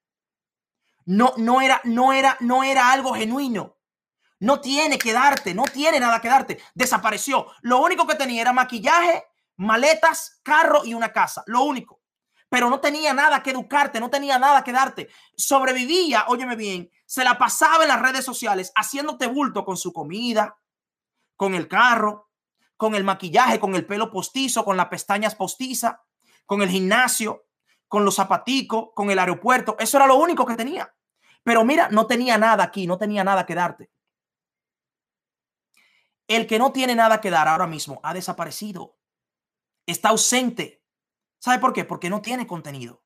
No, no era, no era, no era algo genuino. No tiene que darte, no tiene nada que darte. Desapareció. Lo único que tenía era maquillaje, maletas, carro y una casa. Lo único. Pero no tenía nada que educarte, no tenía nada que darte. Sobrevivía, óyeme bien, se la pasaba en las redes sociales haciéndote bulto con su comida, con el carro, con el maquillaje, con el pelo postizo, con las pestañas postizas, con el gimnasio, con los zapaticos, con el aeropuerto. Eso era lo único que tenía. Pero mira, no tenía nada aquí, no tenía nada que darte. El que no tiene nada que dar ahora mismo ha desaparecido. Está ausente. ¿Sabe por qué? Porque no tiene contenido.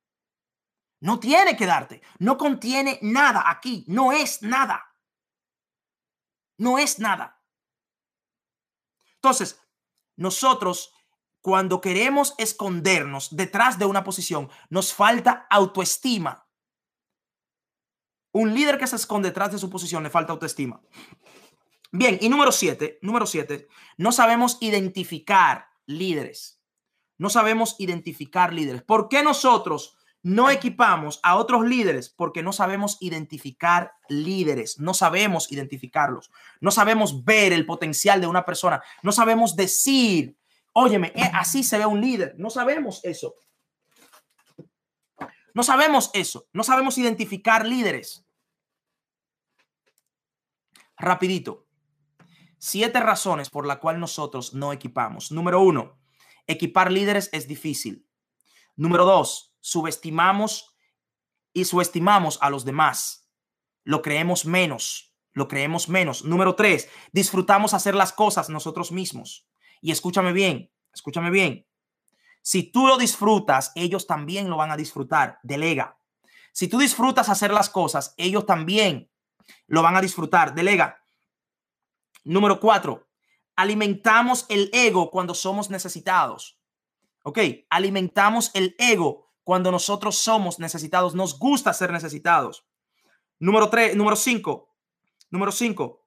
No tiene que darte. No contiene nada aquí. No es nada. No es nada. Entonces, nosotros cuando queremos escondernos detrás de una posición, nos falta autoestima. Un líder que se esconde detrás de su posición le falta autoestima. Bien, y número siete, número siete, no sabemos identificar líderes. No sabemos identificar líderes. ¿Por qué nosotros no equipamos a otros líderes? Porque no sabemos identificar líderes. No sabemos identificarlos. No sabemos ver el potencial de una persona. No sabemos decir Óyeme, eh, así se ve un líder. No sabemos eso. No sabemos eso. No sabemos identificar líderes. Rapidito. Siete razones por la cual nosotros no equipamos. Número uno, equipar líderes es difícil. Número dos, subestimamos y subestimamos a los demás. Lo creemos menos, lo creemos menos. Número tres, disfrutamos hacer las cosas nosotros mismos. Y escúchame bien, escúchame bien. Si tú lo disfrutas, ellos también lo van a disfrutar. Delega. Si tú disfrutas hacer las cosas, ellos también lo van a disfrutar. Delega. Número cuatro, alimentamos el ego cuando somos necesitados. Ok, alimentamos el ego cuando nosotros somos necesitados. Nos gusta ser necesitados. Número tres, número cinco, número cinco,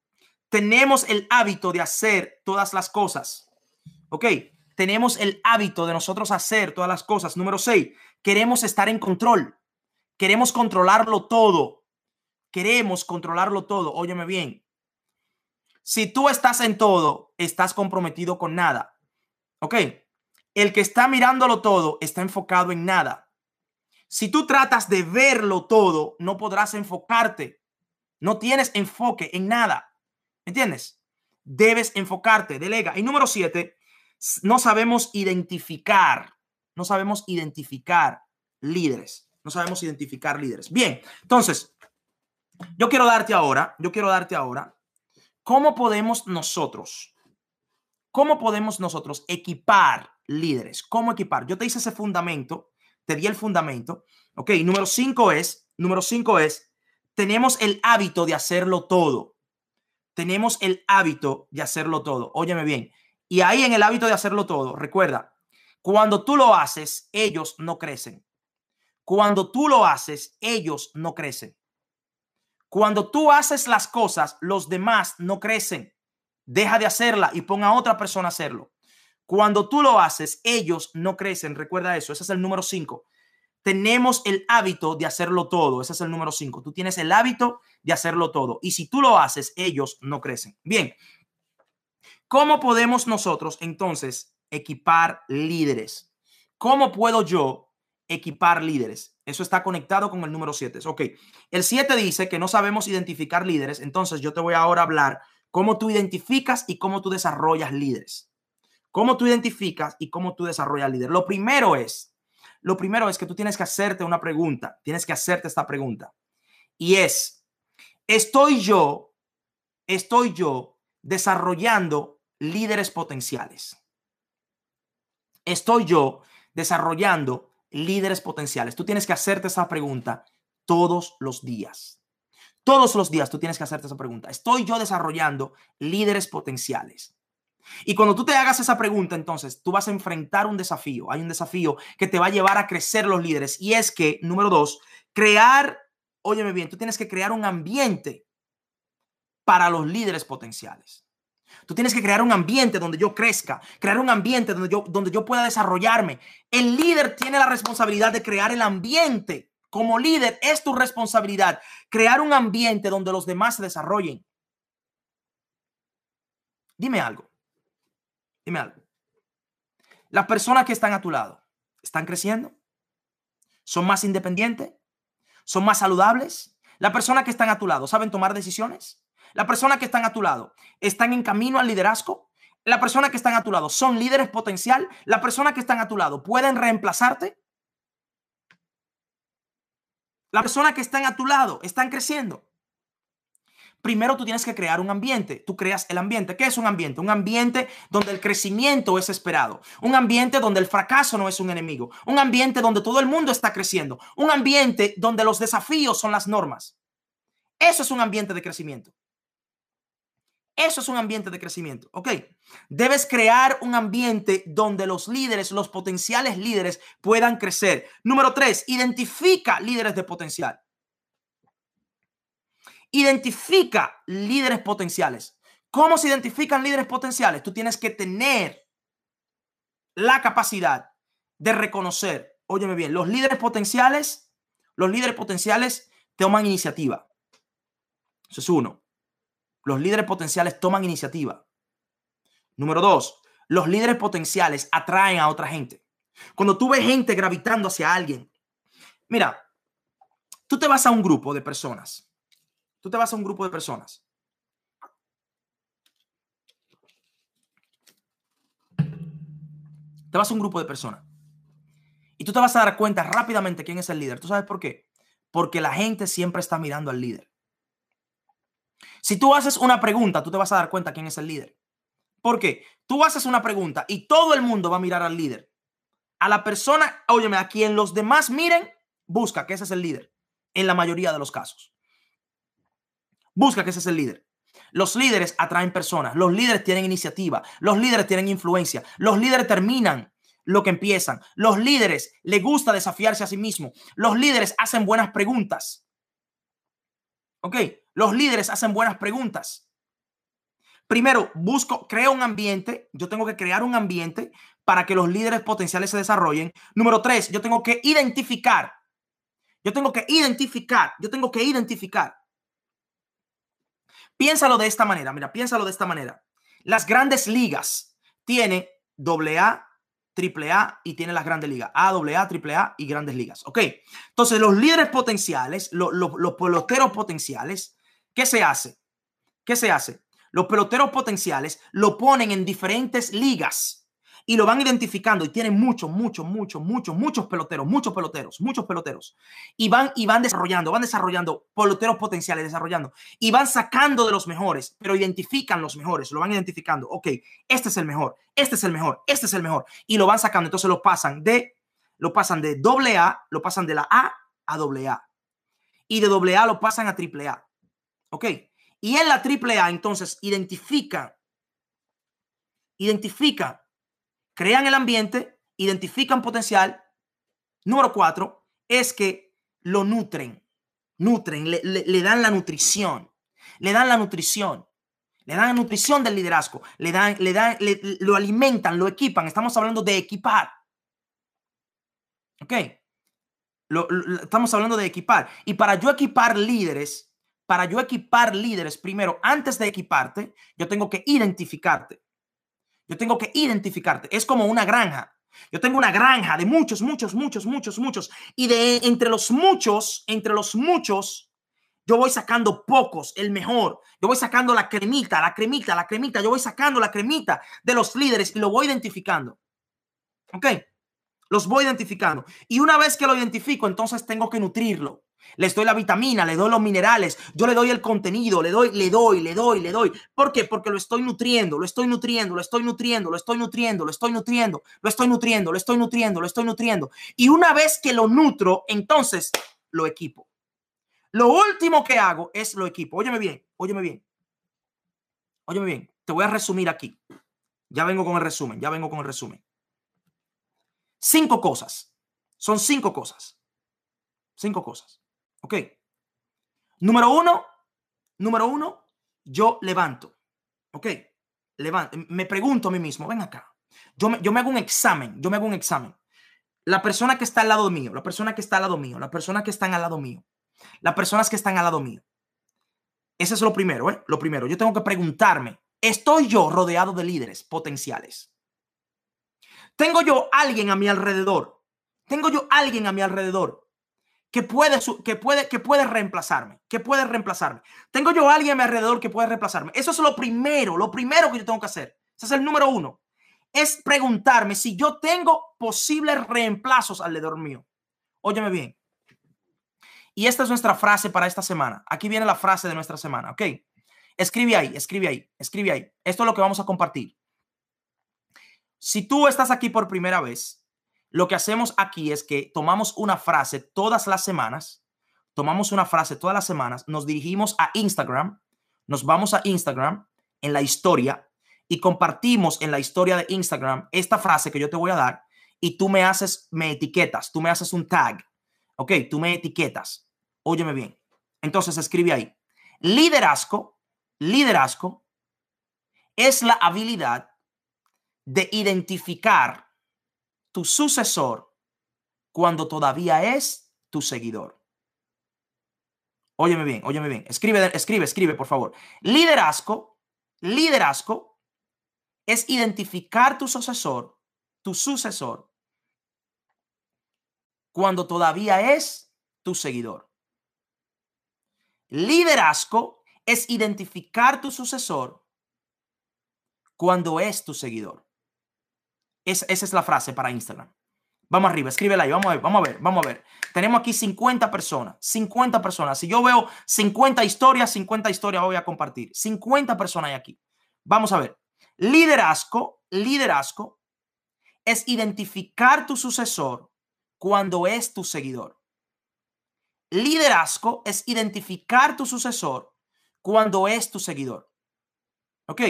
tenemos el hábito de hacer todas las cosas. Ok, tenemos el hábito de nosotros hacer todas las cosas. Número seis, queremos estar en control. Queremos controlarlo todo. Queremos controlarlo todo. Óyeme bien. Si tú estás en todo, estás comprometido con nada. ¿Ok? El que está mirándolo todo está enfocado en nada. Si tú tratas de verlo todo, no podrás enfocarte. No tienes enfoque en nada. ¿Entiendes? Debes enfocarte, delega. Y número siete, no sabemos identificar, no sabemos identificar líderes. No sabemos identificar líderes. Bien, entonces, yo quiero darte ahora, yo quiero darte ahora ¿Cómo podemos nosotros, cómo podemos nosotros equipar líderes? ¿Cómo equipar? Yo te hice ese fundamento, te di el fundamento. Ok, número cinco es, número cinco es, tenemos el hábito de hacerlo todo. Tenemos el hábito de hacerlo todo. Óyeme bien. Y ahí en el hábito de hacerlo todo, recuerda, cuando tú lo haces, ellos no crecen. Cuando tú lo haces, ellos no crecen. Cuando tú haces las cosas, los demás no crecen. Deja de hacerla y pon a otra persona a hacerlo. Cuando tú lo haces, ellos no crecen. Recuerda eso. Ese es el número cinco. Tenemos el hábito de hacerlo todo. Ese es el número cinco. Tú tienes el hábito de hacerlo todo. Y si tú lo haces, ellos no crecen. Bien. ¿Cómo podemos nosotros entonces equipar líderes? ¿Cómo puedo yo equipar líderes? Eso está conectado con el número 7. Ok, el 7 dice que no sabemos identificar líderes, entonces yo te voy ahora a hablar cómo tú identificas y cómo tú desarrollas líderes. Cómo tú identificas y cómo tú desarrollas líderes. Lo primero es, lo primero es que tú tienes que hacerte una pregunta, tienes que hacerte esta pregunta. Y es, ¿estoy yo, estoy yo desarrollando líderes potenciales? ¿Estoy yo desarrollando líderes potenciales. Tú tienes que hacerte esa pregunta todos los días. Todos los días tú tienes que hacerte esa pregunta. ¿Estoy yo desarrollando líderes potenciales? Y cuando tú te hagas esa pregunta, entonces tú vas a enfrentar un desafío. Hay un desafío que te va a llevar a crecer los líderes. Y es que, número dos, crear, óyeme bien, tú tienes que crear un ambiente para los líderes potenciales. Tú tienes que crear un ambiente donde yo crezca, crear un ambiente donde yo, donde yo pueda desarrollarme. El líder tiene la responsabilidad de crear el ambiente. Como líder es tu responsabilidad crear un ambiente donde los demás se desarrollen. Dime algo. Dime algo. Las personas que están a tu lado, ¿están creciendo? ¿Son más independientes? ¿Son más saludables? Las personas que están a tu lado, ¿saben tomar decisiones? La persona que están a tu lado están en camino al liderazgo. La persona que están a tu lado son líderes potencial. La persona que están a tu lado pueden reemplazarte. La persona que están a tu lado están creciendo. Primero tú tienes que crear un ambiente. Tú creas el ambiente. ¿Qué es un ambiente? Un ambiente donde el crecimiento es esperado. Un ambiente donde el fracaso no es un enemigo. Un ambiente donde todo el mundo está creciendo. Un ambiente donde los desafíos son las normas. Eso es un ambiente de crecimiento. Eso es un ambiente de crecimiento, ¿ok? Debes crear un ambiente donde los líderes, los potenciales líderes puedan crecer. Número tres, identifica líderes de potencial. Identifica líderes potenciales. ¿Cómo se identifican líderes potenciales? Tú tienes que tener la capacidad de reconocer, óyeme bien, los líderes potenciales, los líderes potenciales toman iniciativa. Eso es uno. Los líderes potenciales toman iniciativa. Número dos, los líderes potenciales atraen a otra gente. Cuando tú ves gente gravitando hacia alguien, mira, tú te vas a un grupo de personas. Tú te vas a un grupo de personas. Te vas a un grupo de personas. Y tú te vas a dar cuenta rápidamente quién es el líder. ¿Tú sabes por qué? Porque la gente siempre está mirando al líder. Si tú haces una pregunta, tú te vas a dar cuenta quién es el líder. ¿Por qué? Tú haces una pregunta y todo el mundo va a mirar al líder. A la persona, óyeme, a quien los demás miren, busca que ese es el líder. En la mayoría de los casos. Busca que ese es el líder. Los líderes atraen personas, los líderes tienen iniciativa, los líderes tienen influencia, los líderes terminan lo que empiezan, los líderes les gusta desafiarse a sí mismos, los líderes hacen buenas preguntas. ¿Ok? Los líderes hacen buenas preguntas. Primero, busco, creo un ambiente. Yo tengo que crear un ambiente para que los líderes potenciales se desarrollen. Número tres, yo tengo que identificar. Yo tengo que identificar. Yo tengo que identificar. Piénsalo de esta manera. Mira, piénsalo de esta manera. Las grandes ligas tienen AA, AAA y tiene las grandes ligas. A, AA, AAA y grandes ligas. Ok. Entonces, los líderes potenciales, los, los peloteros potenciales, ¿qué se hace? ¿Qué se hace? Los peloteros potenciales lo ponen en diferentes ligas y lo van identificando y tienen muchos, muchos, muchos, muchos, muchos peloteros, muchos peloteros, muchos peloteros. Y van y van desarrollando, van desarrollando peloteros potenciales, desarrollando y van sacando de los mejores, pero identifican los mejores, lo van identificando. Ok, este es el mejor, este es el mejor, este es el mejor y lo van sacando. Entonces lo pasan de, lo pasan de doble A, lo pasan de la A a doble A y de doble A lo pasan a triple A. Ok, y en la triple A entonces identifica, identifica crean el ambiente, identifican potencial. Número cuatro es que lo nutren, nutren, le, dan la nutrición, le dan la nutrición, le dan la nutrición del liderazgo, le dan, le dan, lo alimentan, lo equipan. Estamos hablando de equipar. ¿Ok? estamos hablando de equipar. Y para yo equipar líderes, para yo equipar líderes, primero, antes de equiparte, yo tengo que identificarte. Yo tengo que identificarte. Es como una granja. Yo tengo una granja de muchos, muchos, muchos, muchos, muchos. Y de entre los muchos, entre los muchos, yo voy sacando pocos, el mejor. Yo voy sacando la cremita, la cremita, la cremita. Yo voy sacando la cremita de los líderes y lo voy identificando. ¿Ok? Los voy identificando. Y una vez que lo identifico, entonces tengo que nutrirlo. Les doy la vitamina, le doy los minerales, yo le doy el contenido, le doy, le doy, le doy, le doy. ¿Por qué? Porque lo estoy nutriendo, lo estoy nutriendo, lo estoy nutriendo, lo estoy nutriendo, lo estoy nutriendo, lo estoy nutriendo, lo estoy nutriendo, lo estoy nutriendo. Y una vez que lo nutro, entonces lo equipo. Lo último que hago es lo equipo. Óyeme bien, óyeme bien. Óyeme bien, te voy a resumir aquí. Ya vengo con el resumen, ya vengo con el resumen. Cinco cosas. Son cinco cosas. Cinco cosas. Ok. Número uno, número uno, yo levanto. Ok. Levanto. Me pregunto a mí mismo, ven acá. Yo me, yo me hago un examen, yo me hago un examen. La persona que está al lado mío, la persona que está al lado mío, la persona que están al lado mío, las personas que están al lado mío. Ese es lo primero, ¿eh? Lo primero, yo tengo que preguntarme, ¿estoy yo rodeado de líderes potenciales? ¿Tengo yo alguien a mi alrededor? ¿Tengo yo alguien a mi alrededor que puede, que puede, que puede reemplazarme, que puede reemplazarme. Tengo yo alguien a mi alrededor que puede reemplazarme. Eso es lo primero, lo primero que yo tengo que hacer. Ese es el número uno. Es preguntarme si yo tengo posibles reemplazos alrededor mío. Óyeme bien. Y esta es nuestra frase para esta semana. Aquí viene la frase de nuestra semana, ¿ok? Escribe ahí, escribe ahí, escribe ahí. Esto es lo que vamos a compartir. Si tú estás aquí por primera vez, lo que hacemos aquí es que tomamos una frase todas las semanas, tomamos una frase todas las semanas, nos dirigimos a Instagram, nos vamos a Instagram en la historia y compartimos en la historia de Instagram esta frase que yo te voy a dar y tú me haces, me etiquetas, tú me haces un tag, ok, tú me etiquetas, óyeme bien. Entonces escribe ahí, liderazgo, liderazgo es la habilidad de identificar tu sucesor cuando todavía es tu seguidor. Óyeme bien, óyeme bien. Escribe, escribe, escribe, por favor. Liderazgo, liderazgo es identificar tu sucesor, tu sucesor, cuando todavía es tu seguidor. Liderazgo es identificar tu sucesor cuando es tu seguidor. Esa es la frase para Instagram. Vamos arriba, escríbela ahí. Vamos a ver, vamos a ver, vamos a ver. Tenemos aquí 50 personas, 50 personas. Si yo veo 50 historias, 50 historias voy a compartir. 50 personas hay aquí. Vamos a ver. Liderazgo, liderazgo es identificar tu sucesor cuando es tu seguidor. Liderazgo es identificar tu sucesor cuando es tu seguidor. ¿Ok?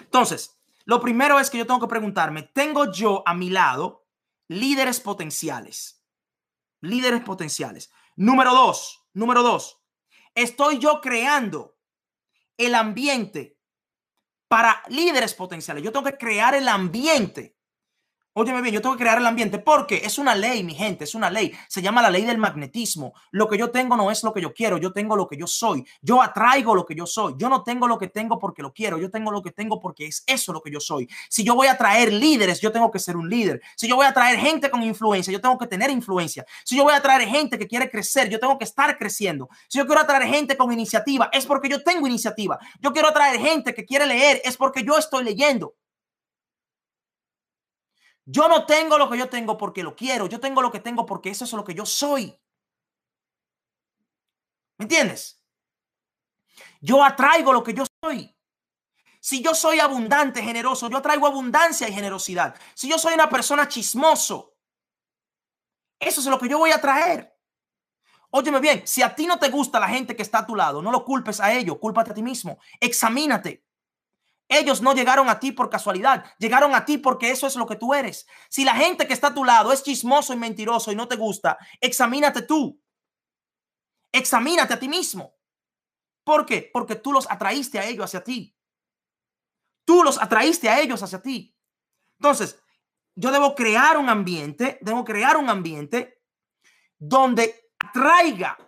Entonces, lo primero es que yo tengo que preguntarme, ¿tengo yo a mi lado líderes potenciales? Líderes potenciales. Número dos, número dos, estoy yo creando el ambiente para líderes potenciales. Yo tengo que crear el ambiente Óyeme bien, yo tengo que crear el ambiente porque es una ley, mi gente, es una ley. Se llama la ley del magnetismo. Lo que yo tengo no es lo que yo quiero, yo tengo lo que yo soy. Yo atraigo lo que yo soy. Yo no tengo lo que tengo porque lo quiero, yo tengo lo que tengo porque es eso lo que yo soy. Si yo voy a traer líderes, yo tengo que ser un líder. Si yo voy a traer gente con influencia, yo tengo que tener influencia. Si yo voy a traer gente que quiere crecer, yo tengo que estar creciendo. Si yo quiero atraer gente con iniciativa, es porque yo tengo iniciativa. Yo quiero atraer gente que quiere leer, es porque yo estoy leyendo. Yo no tengo lo que yo tengo porque lo quiero. Yo tengo lo que tengo porque eso es lo que yo soy. ¿Me entiendes? Yo atraigo lo que yo soy. Si yo soy abundante, generoso, yo atraigo abundancia y generosidad. Si yo soy una persona chismoso, eso es lo que yo voy a traer. Óyeme bien, si a ti no te gusta la gente que está a tu lado, no lo culpes a ellos, cúlpate a ti mismo. Examínate. Ellos no llegaron a ti por casualidad, llegaron a ti porque eso es lo que tú eres. Si la gente que está a tu lado es chismoso y mentiroso y no te gusta, examínate tú. Examínate a ti mismo. ¿Por qué? Porque tú los atraíste a ellos hacia ti. Tú los atraíste a ellos hacia ti. Entonces, yo debo crear un ambiente, debo crear un ambiente donde atraiga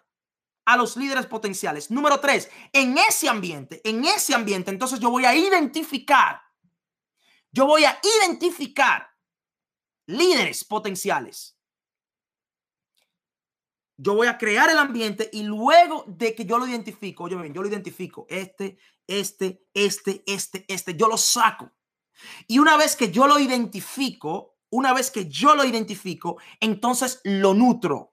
a los líderes potenciales. Número tres, en ese ambiente, en ese ambiente, entonces yo voy a identificar, yo voy a identificar líderes potenciales. Yo voy a crear el ambiente y luego de que yo lo identifico, yo, yo lo identifico, este, este, este, este, este, yo lo saco. Y una vez que yo lo identifico, una vez que yo lo identifico, entonces lo nutro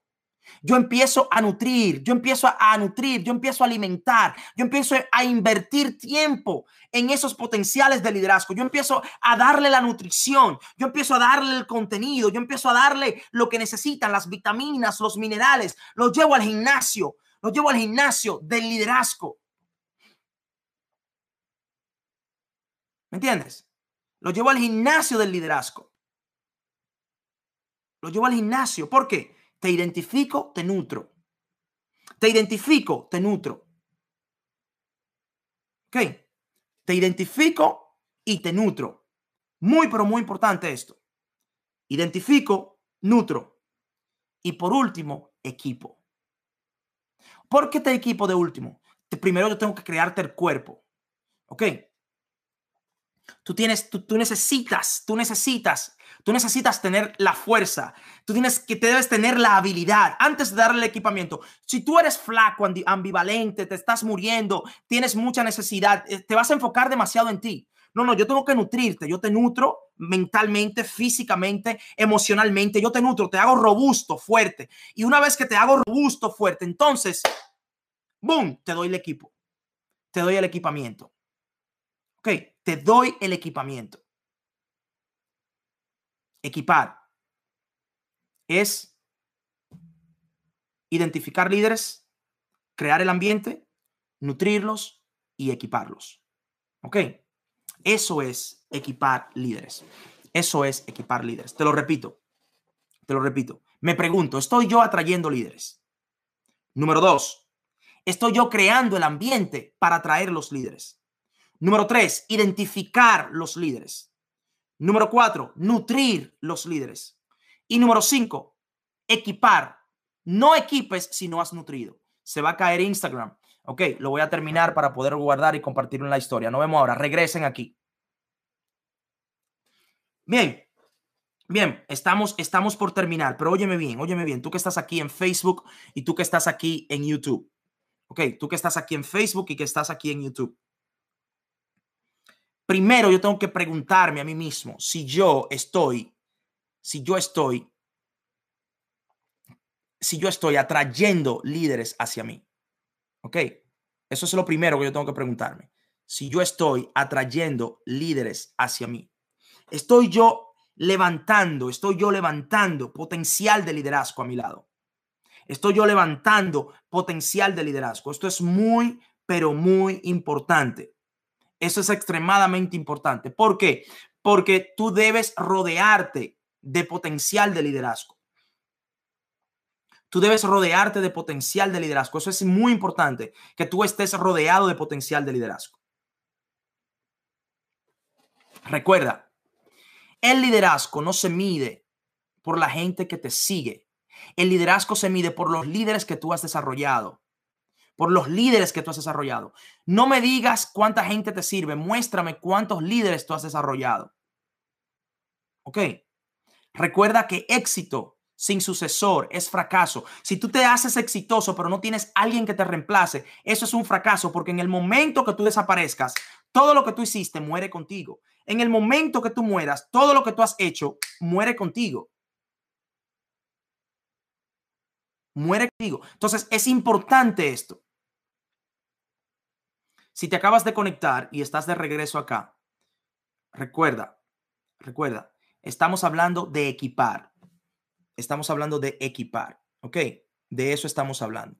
yo empiezo a nutrir, yo empiezo a, nutrir, yo empiezo a alimentar, yo empiezo a invertir tiempo en esos potenciales de liderazgo, yo empiezo a darle la nutrición, yo empiezo a darle el contenido, yo empiezo a darle lo que necesitan, las vitaminas, los minerales, los llevo al gimnasio, los llevo al gimnasio del liderazgo. ¿Me entiendes? Lo llevo al gimnasio del liderazgo. Lo llevo al gimnasio. ¿Por qué? Te identifico, te nutro. Te identifico, te nutro. ¿Ok? Te identifico y te nutro. Muy, pero muy importante esto. Identifico, nutro. Y por último, equipo. ¿Por qué te equipo de último? Primero yo tengo que crearte el cuerpo. ¿Ok? Tú tienes, tú, tú necesitas, tú necesitas Tú necesitas tener la fuerza. Tú tienes que te debes tener la habilidad antes de darle el equipamiento. Si tú eres flaco, ambivalente, te estás muriendo, tienes mucha necesidad, eh, te vas a enfocar demasiado en ti. No, no, yo tengo que nutrirte. Yo te nutro mentalmente, físicamente, emocionalmente. Yo te nutro, te hago robusto, fuerte. Y una vez que te hago robusto, fuerte, entonces, boom, te doy el equipo. Te doy el equipamiento. Ok, te doy el equipamiento equipar es identificar líderes, crear el ambiente, nutrirlos y equiparlos. ¿Ok? Eso es equipar líderes. Eso es equipar líderes. Te lo repito. Te lo repito. Me pregunto, ¿estoy yo atrayendo líderes? Número dos, ¿estoy yo creando el ambiente para atraer los líderes? Número tres, identificar los líderes. Número cuatro, nutrir los líderes. Y número cinco, equipar. No equipes si no has nutrido. Se va a caer Instagram. Ok, lo voy a terminar para poder guardar y compartir en la historia. Nos vemos ahora. Regresen aquí. Bien, bien, estamos, estamos por terminar, pero óyeme bien, óyeme bien. Tú que estás aquí en Facebook y tú que estás aquí en YouTube. Ok, tú que estás aquí en Facebook y que estás aquí en YouTube. Primero yo tengo que preguntarme a mí mismo si yo estoy, si yo estoy, si yo estoy atrayendo líderes hacia mí. ¿Ok? Eso es lo primero que yo tengo que preguntarme. Si yo estoy atrayendo líderes hacia mí. Estoy yo levantando, estoy yo levantando potencial de liderazgo a mi lado. Estoy yo levantando potencial de liderazgo. Esto es muy, pero muy importante. Eso es extremadamente importante. ¿Por qué? Porque tú debes rodearte de potencial de liderazgo. Tú debes rodearte de potencial de liderazgo. Eso es muy importante, que tú estés rodeado de potencial de liderazgo. Recuerda, el liderazgo no se mide por la gente que te sigue. El liderazgo se mide por los líderes que tú has desarrollado por los líderes que tú has desarrollado. No me digas cuánta gente te sirve, muéstrame cuántos líderes tú has desarrollado. ¿Ok? Recuerda que éxito sin sucesor es fracaso. Si tú te haces exitoso pero no tienes alguien que te reemplace, eso es un fracaso porque en el momento que tú desaparezcas, todo lo que tú hiciste muere contigo. En el momento que tú mueras, todo lo que tú has hecho muere contigo. Muere contigo. Entonces es importante esto. Si te acabas de conectar y estás de regreso acá, recuerda, recuerda, estamos hablando de equipar. Estamos hablando de equipar, ¿ok? De eso estamos hablando.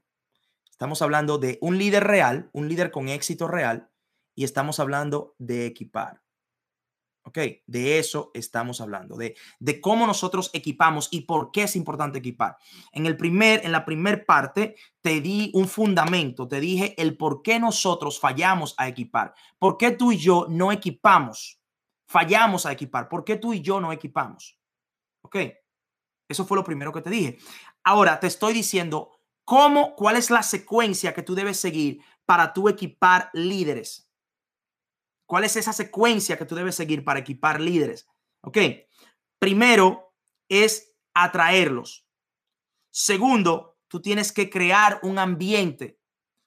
Estamos hablando de un líder real, un líder con éxito real, y estamos hablando de equipar. ¿Ok? De eso estamos hablando, de, de cómo nosotros equipamos y por qué es importante equipar. En, el primer, en la primera parte te di un fundamento, te dije el por qué nosotros fallamos a equipar. ¿Por qué tú y yo no equipamos? Fallamos a equipar. ¿Por qué tú y yo no equipamos? ¿Ok? Eso fue lo primero que te dije. Ahora te estoy diciendo cómo, cuál es la secuencia que tú debes seguir para tú equipar líderes. ¿Cuál es esa secuencia que tú debes seguir para equipar líderes? Ok. Primero es atraerlos. Segundo, tú tienes que crear un ambiente.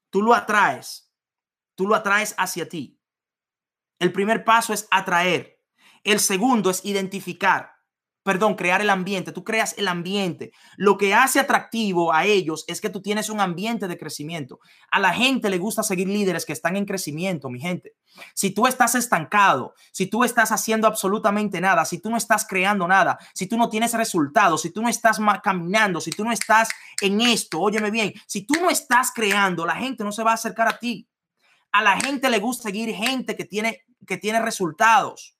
Tú lo atraes. Tú lo atraes hacia ti. El primer paso es atraer. El segundo es identificar perdón, crear el ambiente, tú creas el ambiente. Lo que hace atractivo a ellos es que tú tienes un ambiente de crecimiento. A la gente le gusta seguir líderes que están en crecimiento, mi gente. Si tú estás estancado, si tú estás haciendo absolutamente nada, si tú no estás creando nada, si tú no tienes resultados, si tú no estás caminando, si tú no estás en esto, óyeme bien, si tú no estás creando, la gente no se va a acercar a ti. A la gente le gusta seguir gente que tiene, que tiene resultados.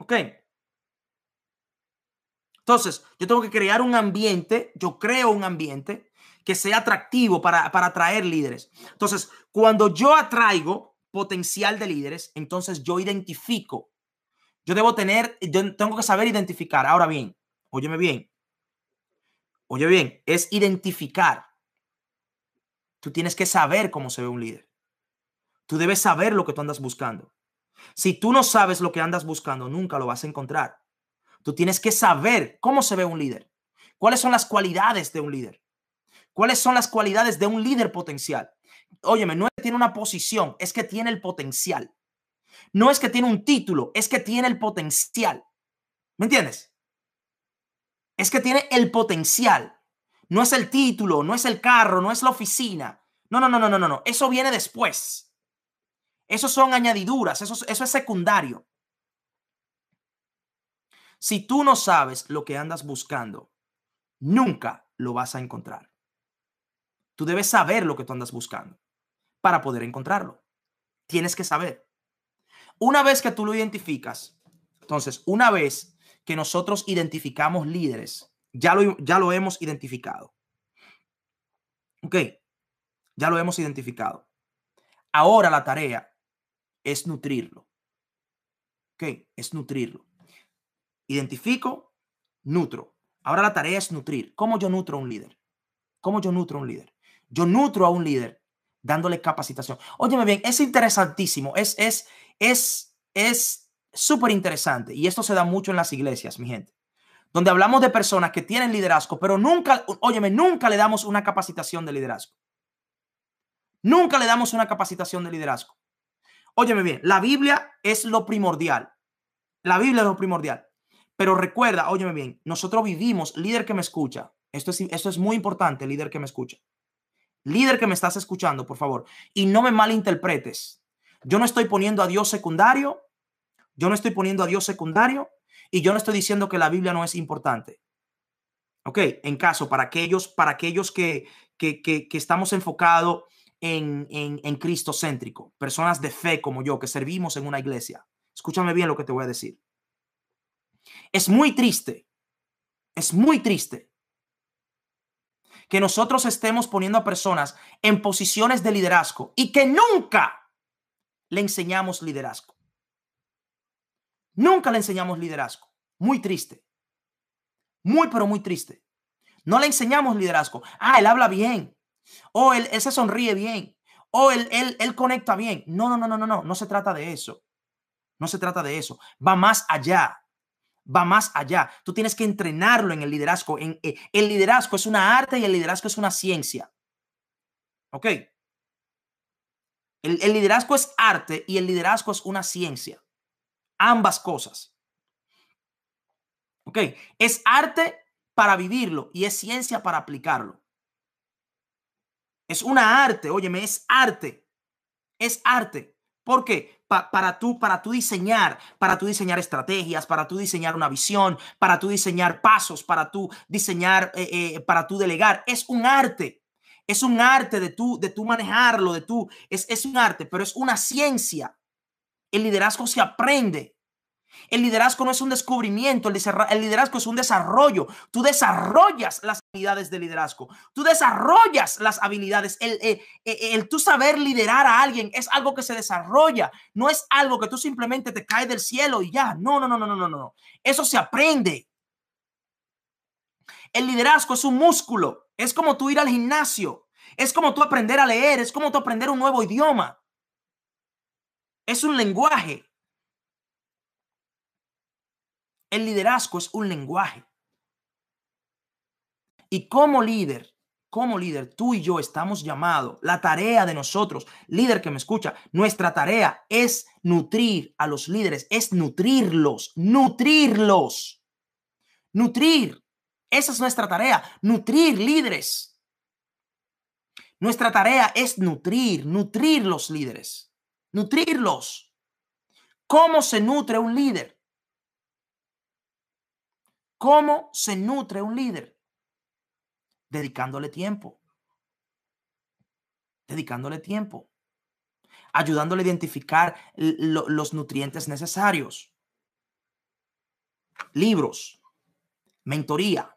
¿Ok? Entonces, yo tengo que crear un ambiente, yo creo un ambiente que sea atractivo para, para atraer líderes. Entonces, cuando yo atraigo potencial de líderes, entonces yo identifico. Yo debo tener, yo tengo que saber identificar. Ahora bien, óyeme bien. Oye bien, es identificar. Tú tienes que saber cómo se ve un líder. Tú debes saber lo que tú andas buscando. Si tú no sabes lo que andas buscando, nunca lo vas a encontrar. Tú tienes que saber cómo se ve un líder. ¿Cuáles son las cualidades de un líder? ¿Cuáles son las cualidades de un líder potencial? Óyeme, no es que tiene una posición, es que tiene el potencial. No es que tiene un título, es que tiene el potencial. ¿Me entiendes? Es que tiene el potencial. No es el título, no es el carro, no es la oficina. No, no, no, no, no, no. Eso viene después. Eso son añadiduras, eso, eso es secundario. Si tú no sabes lo que andas buscando, nunca lo vas a encontrar. Tú debes saber lo que tú andas buscando para poder encontrarlo. Tienes que saber. Una vez que tú lo identificas, entonces, una vez que nosotros identificamos líderes, ya lo, ya lo hemos identificado. Ok, ya lo hemos identificado. Ahora la tarea es nutrirlo. ¿Ok? Es nutrirlo. Identifico, nutro. Ahora la tarea es nutrir. ¿Cómo yo nutro a un líder? ¿Cómo yo nutro a un líder? Yo nutro a un líder dándole capacitación. Óyeme bien, es interesantísimo. Es, es, es, es súper interesante. Y esto se da mucho en las iglesias, mi gente. Donde hablamos de personas que tienen liderazgo, pero nunca, óyeme, nunca le damos una capacitación de liderazgo. Nunca le damos una capacitación de liderazgo. Óyeme bien, la Biblia es lo primordial. La Biblia es lo primordial. Pero recuerda, óyeme bien, nosotros vivimos, líder que me escucha, esto es, esto es muy importante, líder que me escucha. Líder que me estás escuchando, por favor, y no me malinterpretes. Yo no estoy poniendo a Dios secundario, yo no estoy poniendo a Dios secundario y yo no estoy diciendo que la Biblia no es importante. Ok, en caso, para aquellos, para aquellos que, que, que, que estamos enfocados en, en, en Cristo céntrico, personas de fe como yo, que servimos en una iglesia. Escúchame bien lo que te voy a decir. Es muy triste, es muy triste que nosotros estemos poniendo a personas en posiciones de liderazgo y que nunca le enseñamos liderazgo. Nunca le enseñamos liderazgo. Muy triste. Muy, pero muy triste. No le enseñamos liderazgo. Ah, él habla bien. O él, se sonríe bien. O él, él, él conecta bien. No, no, no, no, no, no. No se trata de eso. No se trata de eso. Va más allá. Va más allá. Tú tienes que entrenarlo en el liderazgo. En, eh, el liderazgo es una arte y el liderazgo es una ciencia. ¿Ok? El, el liderazgo es arte y el liderazgo es una ciencia. Ambas cosas. ¿Ok? Es arte para vivirlo y es ciencia para aplicarlo. Es una arte, óyeme, es arte. Es arte. ¿Por qué? para tú, para tú diseñar, para tú diseñar estrategias, para tú diseñar una visión, para tú diseñar pasos, para tú diseñar, eh, eh, para tú delegar. Es un arte. Es un arte de tú, de tú manejarlo, de tú, es, es un arte, pero es una ciencia. El liderazgo se aprende. El liderazgo no es un descubrimiento, el liderazgo es un desarrollo. Tú desarrollas las habilidades de liderazgo. Tú desarrollas las habilidades. El, el, el, tú saber liderar a alguien es algo que se desarrolla. No es algo que tú simplemente te cae del cielo y ya. No, no, no, no, no, no, no. Eso se aprende. El liderazgo es un músculo. Es como tú ir al gimnasio. Es como tú aprender a leer. Es como tú aprender un nuevo idioma. Es un lenguaje. El liderazgo es un lenguaje. Y como líder, como líder, tú y yo estamos llamados, la tarea de nosotros, líder que me escucha, nuestra tarea es nutrir a los líderes, es nutrirlos, nutrirlos, nutrir. Esa es nuestra tarea, nutrir líderes. Nuestra tarea es nutrir, nutrir los líderes, nutrirlos. ¿Cómo se nutre un líder? ¿Cómo se nutre un líder? Dedicándole tiempo. Dedicándole tiempo. Ayudándole a identificar los nutrientes necesarios. Libros. Mentoría.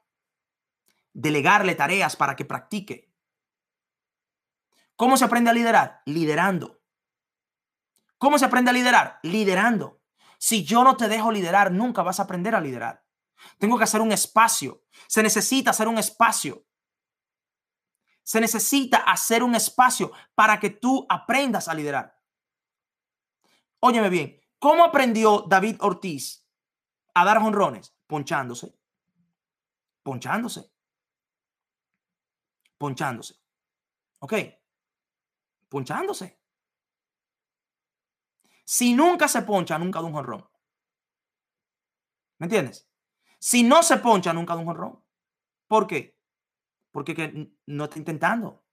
Delegarle tareas para que practique. ¿Cómo se aprende a liderar? Liderando. ¿Cómo se aprende a liderar? Liderando. Si yo no te dejo liderar, nunca vas a aprender a liderar. Tengo que hacer un espacio. Se necesita hacer un espacio. Se necesita hacer un espacio para que tú aprendas a liderar. Óyeme bien, ¿cómo aprendió David Ortiz a dar jonrones? Ponchándose. Ponchándose. Ponchándose. ¿Ok? Ponchándose. Si nunca se poncha, nunca da un jonrón. ¿Me entiendes? Si no se poncha, nunca da un jonrón. ¿Por qué? Porque que no está intentando.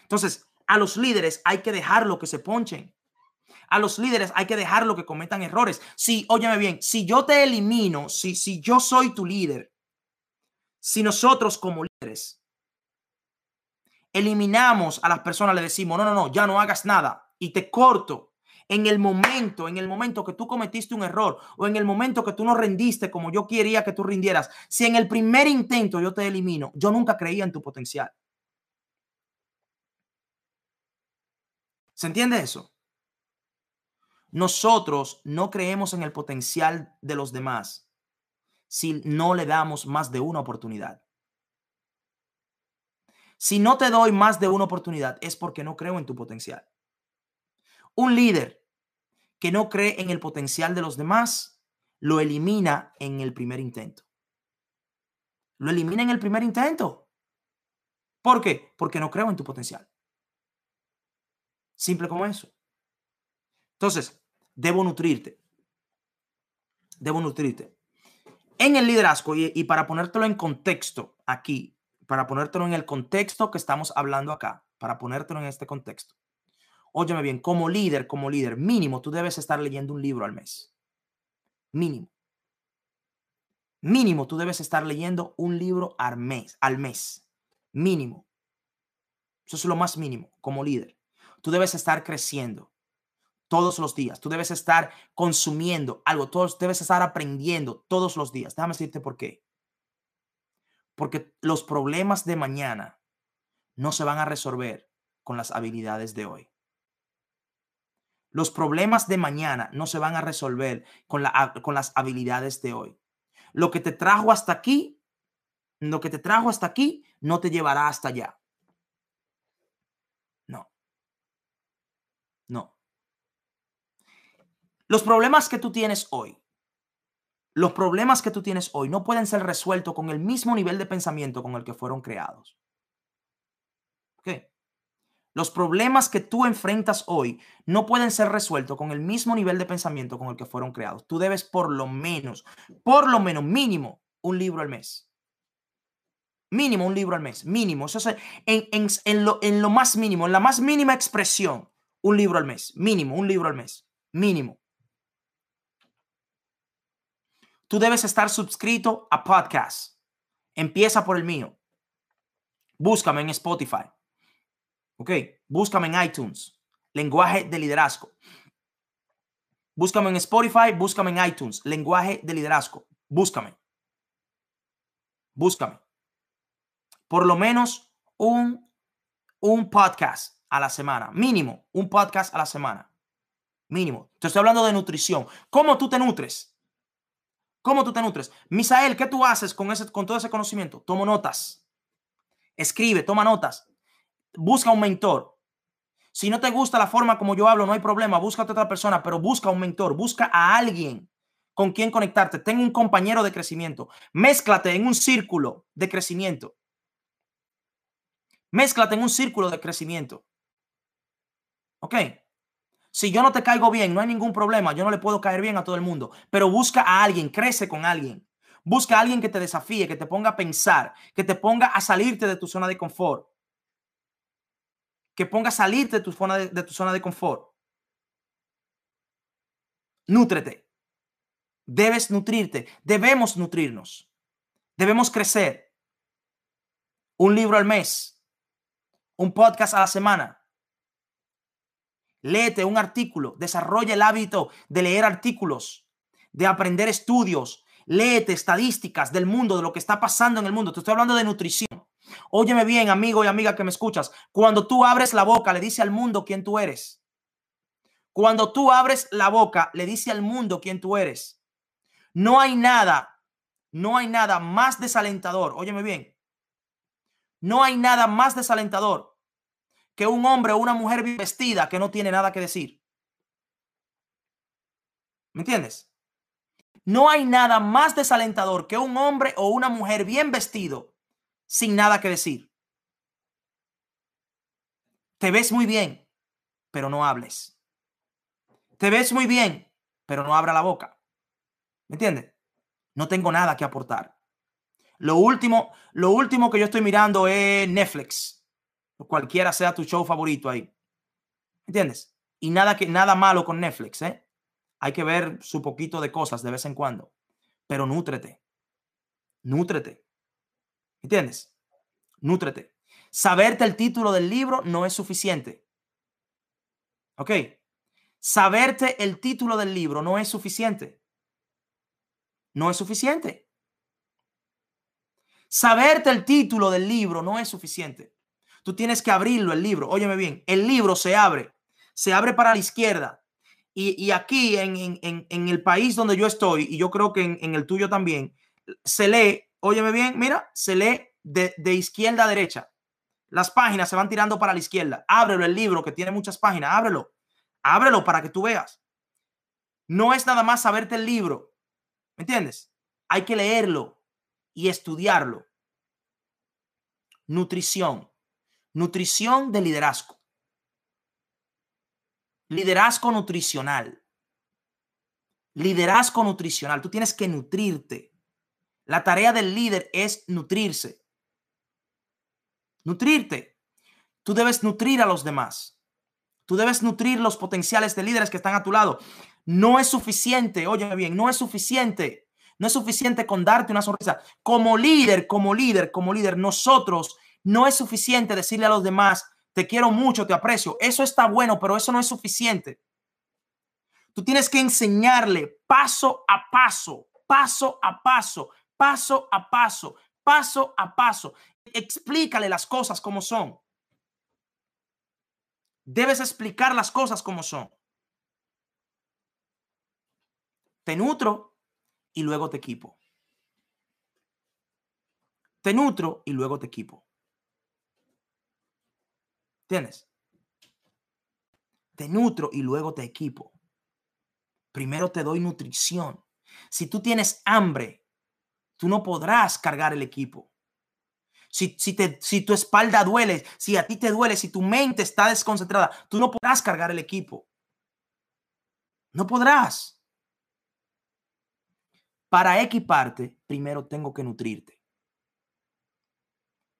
Entonces, a los líderes hay que dejarlo que se ponchen. A los líderes hay que dejarlo que cometan errores. Si, óyeme bien, si yo te elimino, si, si yo soy tu líder, si nosotros como líderes eliminamos a las personas, le decimos, no, no, no, ya no hagas nada y te corto en el momento, en el momento que tú cometiste un error o en el momento que tú no rendiste como yo quería que tú rindieras, si en el primer intento yo te elimino, yo nunca creía en tu potencial. ¿Se entiende eso? Nosotros no creemos en el potencial de los demás si no le damos más de una oportunidad. Si no te doy más de una oportunidad es porque no creo en tu potencial. Un líder que no cree en el potencial de los demás lo elimina en el primer intento. Lo elimina en el primer intento. ¿Por qué? Porque no creo en tu potencial. Simple como eso. Entonces, debo nutrirte. Debo nutrirte. En el liderazgo, y, y para ponértelo en contexto aquí, para ponértelo en el contexto que estamos hablando acá, para ponértelo en este contexto. Óyeme bien, como líder, como líder, mínimo, tú debes estar leyendo un libro al mes. Mínimo. Mínimo, tú debes estar leyendo un libro al mes, al mes. Mínimo. Eso es lo más mínimo como líder. Tú debes estar creciendo todos los días. Tú debes estar consumiendo algo, todos, debes estar aprendiendo todos los días. Déjame decirte por qué. Porque los problemas de mañana no se van a resolver con las habilidades de hoy. Los problemas de mañana no se van a resolver con, la, con las habilidades de hoy. Lo que te trajo hasta aquí, lo que te trajo hasta aquí, no te llevará hasta allá. No. No. Los problemas que tú tienes hoy, los problemas que tú tienes hoy no pueden ser resueltos con el mismo nivel de pensamiento con el que fueron creados. ¿Ok? Los problemas que tú enfrentas hoy no pueden ser resueltos con el mismo nivel de pensamiento con el que fueron creados. Tú debes por lo menos, por lo menos mínimo, un libro al mes. Mínimo un libro al mes, mínimo. Eso es en, en, lo, en lo más mínimo, en la más mínima expresión, un libro al mes. Mínimo, un libro al mes. Mínimo. Tú debes estar suscrito a podcast. Empieza por el mío. Búscame en Spotify. Ok, búscame en iTunes. Lenguaje de liderazgo. Búscame en Spotify, búscame en iTunes. Lenguaje de liderazgo. Búscame. Búscame. Por lo menos un, un podcast a la semana. Mínimo, un podcast a la semana. Mínimo. Te estoy hablando de nutrición. ¿Cómo tú te nutres? ¿Cómo tú te nutres? Misael, ¿qué tú haces con, ese, con todo ese conocimiento? Tomo notas. Escribe, toma notas. Busca un mentor. Si no te gusta la forma como yo hablo, no hay problema. Busca a otra persona, pero busca un mentor. Busca a alguien con quien conectarte. Ten un compañero de crecimiento. Mézclate en un círculo de crecimiento. Mézclate en un círculo de crecimiento. ¿Ok? Si yo no te caigo bien, no hay ningún problema. Yo no le puedo caer bien a todo el mundo. Pero busca a alguien, crece con alguien. Busca a alguien que te desafíe, que te ponga a pensar, que te ponga a salirte de tu zona de confort. Que ponga a salirte de tu zona de, de tu zona de confort. Nútrete. Debes nutrirte. Debemos nutrirnos. Debemos crecer. Un libro al mes. Un podcast a la semana léete un artículo, desarrolla el hábito de leer artículos, de aprender estudios, léete estadísticas del mundo, de lo que está pasando en el mundo. Te estoy hablando de nutrición. Óyeme bien, amigo y amiga que me escuchas. Cuando tú abres la boca, le dice al mundo quién tú eres. Cuando tú abres la boca, le dice al mundo quién tú eres. No hay nada, no hay nada más desalentador. Óyeme bien. No hay nada más desalentador que un hombre o una mujer bien vestida que no tiene nada que decir. ¿Me entiendes? No hay nada más desalentador que un hombre o una mujer bien vestido sin nada que decir. Te ves muy bien, pero no hables. Te ves muy bien, pero no abra la boca. ¿Me entiendes? No tengo nada que aportar. Lo último, lo último que yo estoy mirando es Netflix cualquiera sea tu show favorito ahí. ¿Entiendes? Y nada, que, nada malo con Netflix, ¿eh? Hay que ver su poquito de cosas de vez en cuando. Pero nútrete. Nútrete. ¿Entiendes? Nútrete. Saberte el título del libro no es suficiente. ¿Ok? Saberte el título del libro no es suficiente. No es suficiente. Saberte el título del libro no es suficiente. Tú tienes que abrirlo, el libro. Óyeme bien, el libro se abre, se abre para la izquierda. Y, aquí en, el país donde yo estoy, y yo creo que en, el tuyo también, se lee, óyeme bien, mira, se lee de, izquierda a derecha. Las páginas se van tirando para la izquierda. Ábrelo el libro que tiene muchas páginas, ábrelo. Ábrelo para que tú veas. No es nada más saberte el libro. ¿Me entiendes? Hay que leerlo y estudiarlo. Nutrición. Nutrición de liderazgo. Liderazgo nutricional. Liderazgo nutricional. Tú tienes que nutrirte. La tarea del líder es nutrirse. Nutrirte. Tú debes nutrir a los demás. Tú debes nutrir los potenciales de líderes que están a tu lado. No es suficiente, óyeme bien, no es suficiente. No es suficiente con darte una sonrisa. Como líder, como líder, como líder, nosotros no es suficiente decirle a los demás, te quiero mucho, te aprecio. Eso está bueno, pero eso no es suficiente. Tú tienes que enseñarle paso a paso, paso a paso, paso a paso, paso a paso. Explícale las cosas como son. Debes explicar las cosas como son. Te nutro y luego te equipo. Te nutro y luego te equipo. ¿Tienes? Te nutro y luego te equipo. Primero te doy nutrición. Si tú tienes hambre, tú no podrás cargar el equipo. Si, si, te, si tu espalda duele, si a ti te duele, si tu mente está desconcentrada, tú no podrás cargar el equipo. No podrás. Para equiparte, primero tengo que nutrirte.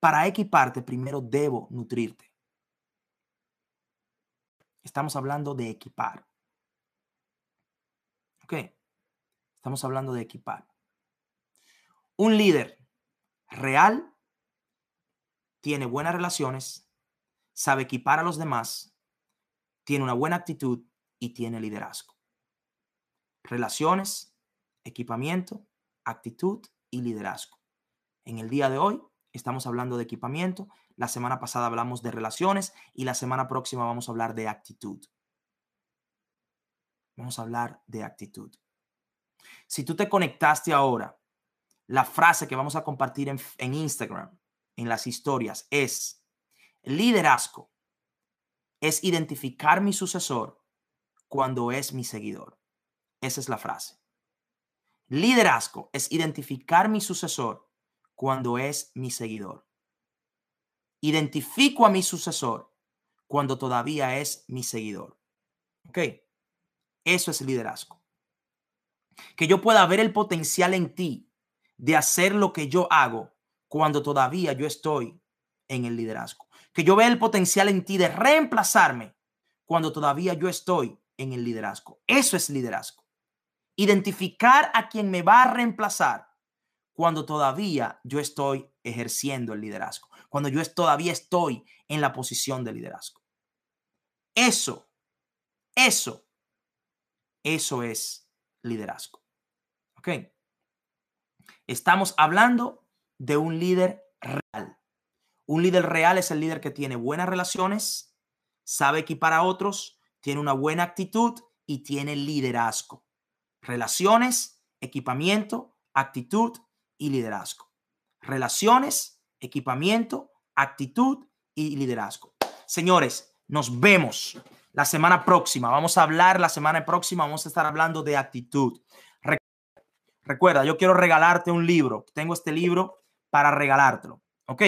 Para equiparte, primero debo nutrirte. Estamos hablando de equipar. ¿Ok? Estamos hablando de equipar. Un líder real tiene buenas relaciones, sabe equipar a los demás, tiene una buena actitud y tiene liderazgo. Relaciones, equipamiento, actitud y liderazgo. En el día de hoy estamos hablando de equipamiento, la semana pasada hablamos de relaciones y la semana próxima vamos a hablar de actitud. Vamos a hablar de actitud. Si tú te conectaste ahora, la frase que vamos a compartir en, Instagram, en las historias, es liderazgo. Es identificar mi sucesor cuando es mi seguidor. Esa es la frase. Liderazgo es identificar mi sucesor cuando es mi seguidor. Identifico a mi sucesor cuando todavía es mi seguidor. ¿Ok? Eso es liderazgo. Que yo pueda ver el potencial en ti de hacer lo que yo hago cuando todavía yo estoy en el liderazgo. Que yo vea el potencial en ti de reemplazarme cuando todavía yo estoy en el liderazgo. Eso es liderazgo. Identificar a quien me va a reemplazar cuando todavía yo estoy ejerciendo el liderazgo, cuando yo todavía estoy en la posición de liderazgo. Eso, eso, eso es liderazgo. ¿Ok? Estamos hablando de un líder real. Un líder real es el líder que tiene buenas relaciones, sabe equipar a otros, tiene una buena actitud y tiene liderazgo. Relaciones, equipamiento, actitud y liderazgo. Relaciones, equipamiento, actitud y liderazgo. Señores, nos vemos la semana próxima. Vamos a hablar la semana próxima, vamos a estar hablando de actitud. Recuerda, yo quiero regalarte un libro. Tengo este libro para regalártelo. ¿Ok?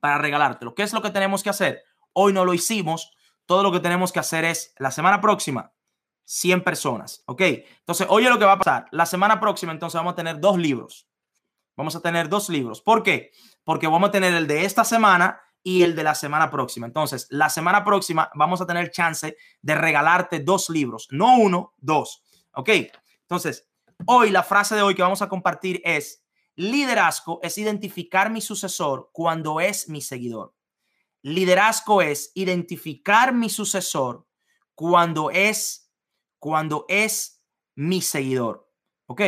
Para regalártelo. ¿Qué es lo que tenemos que hacer? Hoy no lo hicimos. Todo lo que tenemos que hacer es la semana próxima 100 personas. ¿Ok? Entonces, oye lo que va a pasar. La semana próxima, entonces, vamos a tener dos libros. Vamos a tener dos libros. ¿Por qué? Porque vamos a tener el de esta semana y el de la semana próxima. Entonces, la semana próxima vamos a tener chance de regalarte dos libros, no uno, dos. ¿Ok? Entonces, hoy la frase de hoy que vamos a compartir es, liderazgo es identificar mi sucesor cuando es mi seguidor. Liderazgo es identificar mi sucesor cuando es, cuando es mi seguidor. ¿Ok?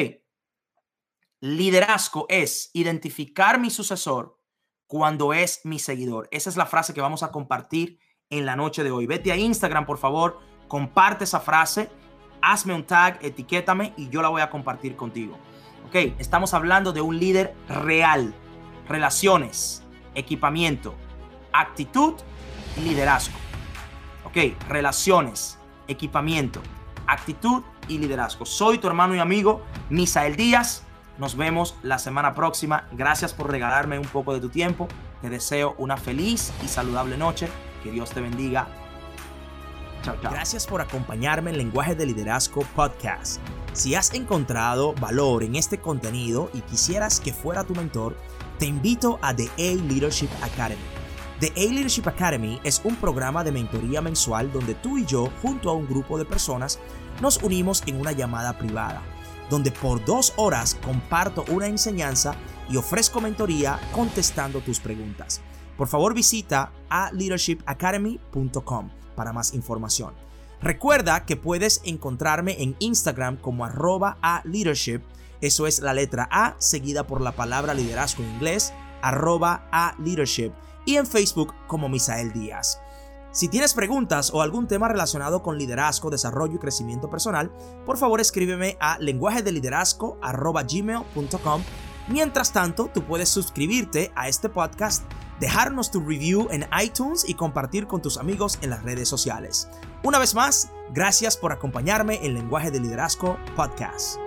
Liderazgo es identificar mi sucesor cuando es mi seguidor. Esa es la frase que vamos a compartir en la noche de hoy. Vete a Instagram, por favor, comparte esa frase, hazme un tag, etiquétame y yo la voy a compartir contigo. Ok, estamos hablando de un líder real. Relaciones, equipamiento, actitud y liderazgo. Ok, relaciones, equipamiento, actitud y liderazgo. Soy tu hermano y amigo Misael Díaz nos vemos la semana próxima. Gracias por regalarme un poco de tu tiempo. Te deseo una feliz y saludable noche. Que Dios te bendiga. Gracias por acompañarme en Lenguaje de Liderazgo Podcast. Si has encontrado valor en este contenido y quisieras que fuera tu mentor, te invito a The A Leadership Academy. The A Leadership Academy es un programa de mentoría mensual donde tú y yo, junto a un grupo de personas, nos unimos en una llamada privada, donde por dos horas comparto una enseñanza y ofrezco mentoría contestando tus preguntas. Por favor visita a leadershipacademy.com para más información. Recuerda que puedes encontrarme en Instagram como arroba a leadership, eso es la letra A seguida por la palabra liderazgo en inglés, arroba a leadership, y en Facebook como Misael Díaz. Si tienes preguntas o algún tema relacionado con liderazgo, desarrollo y crecimiento personal, por favor escríbeme a lenguajedeliderazgo.gmail.com. Mientras tanto, tú puedes suscribirte a este podcast dejarnos tu review en iTunes y compartir con tus amigos en las redes sociales. Una vez más, gracias por acompañarme en Lenguaje de Liderazgo Podcast.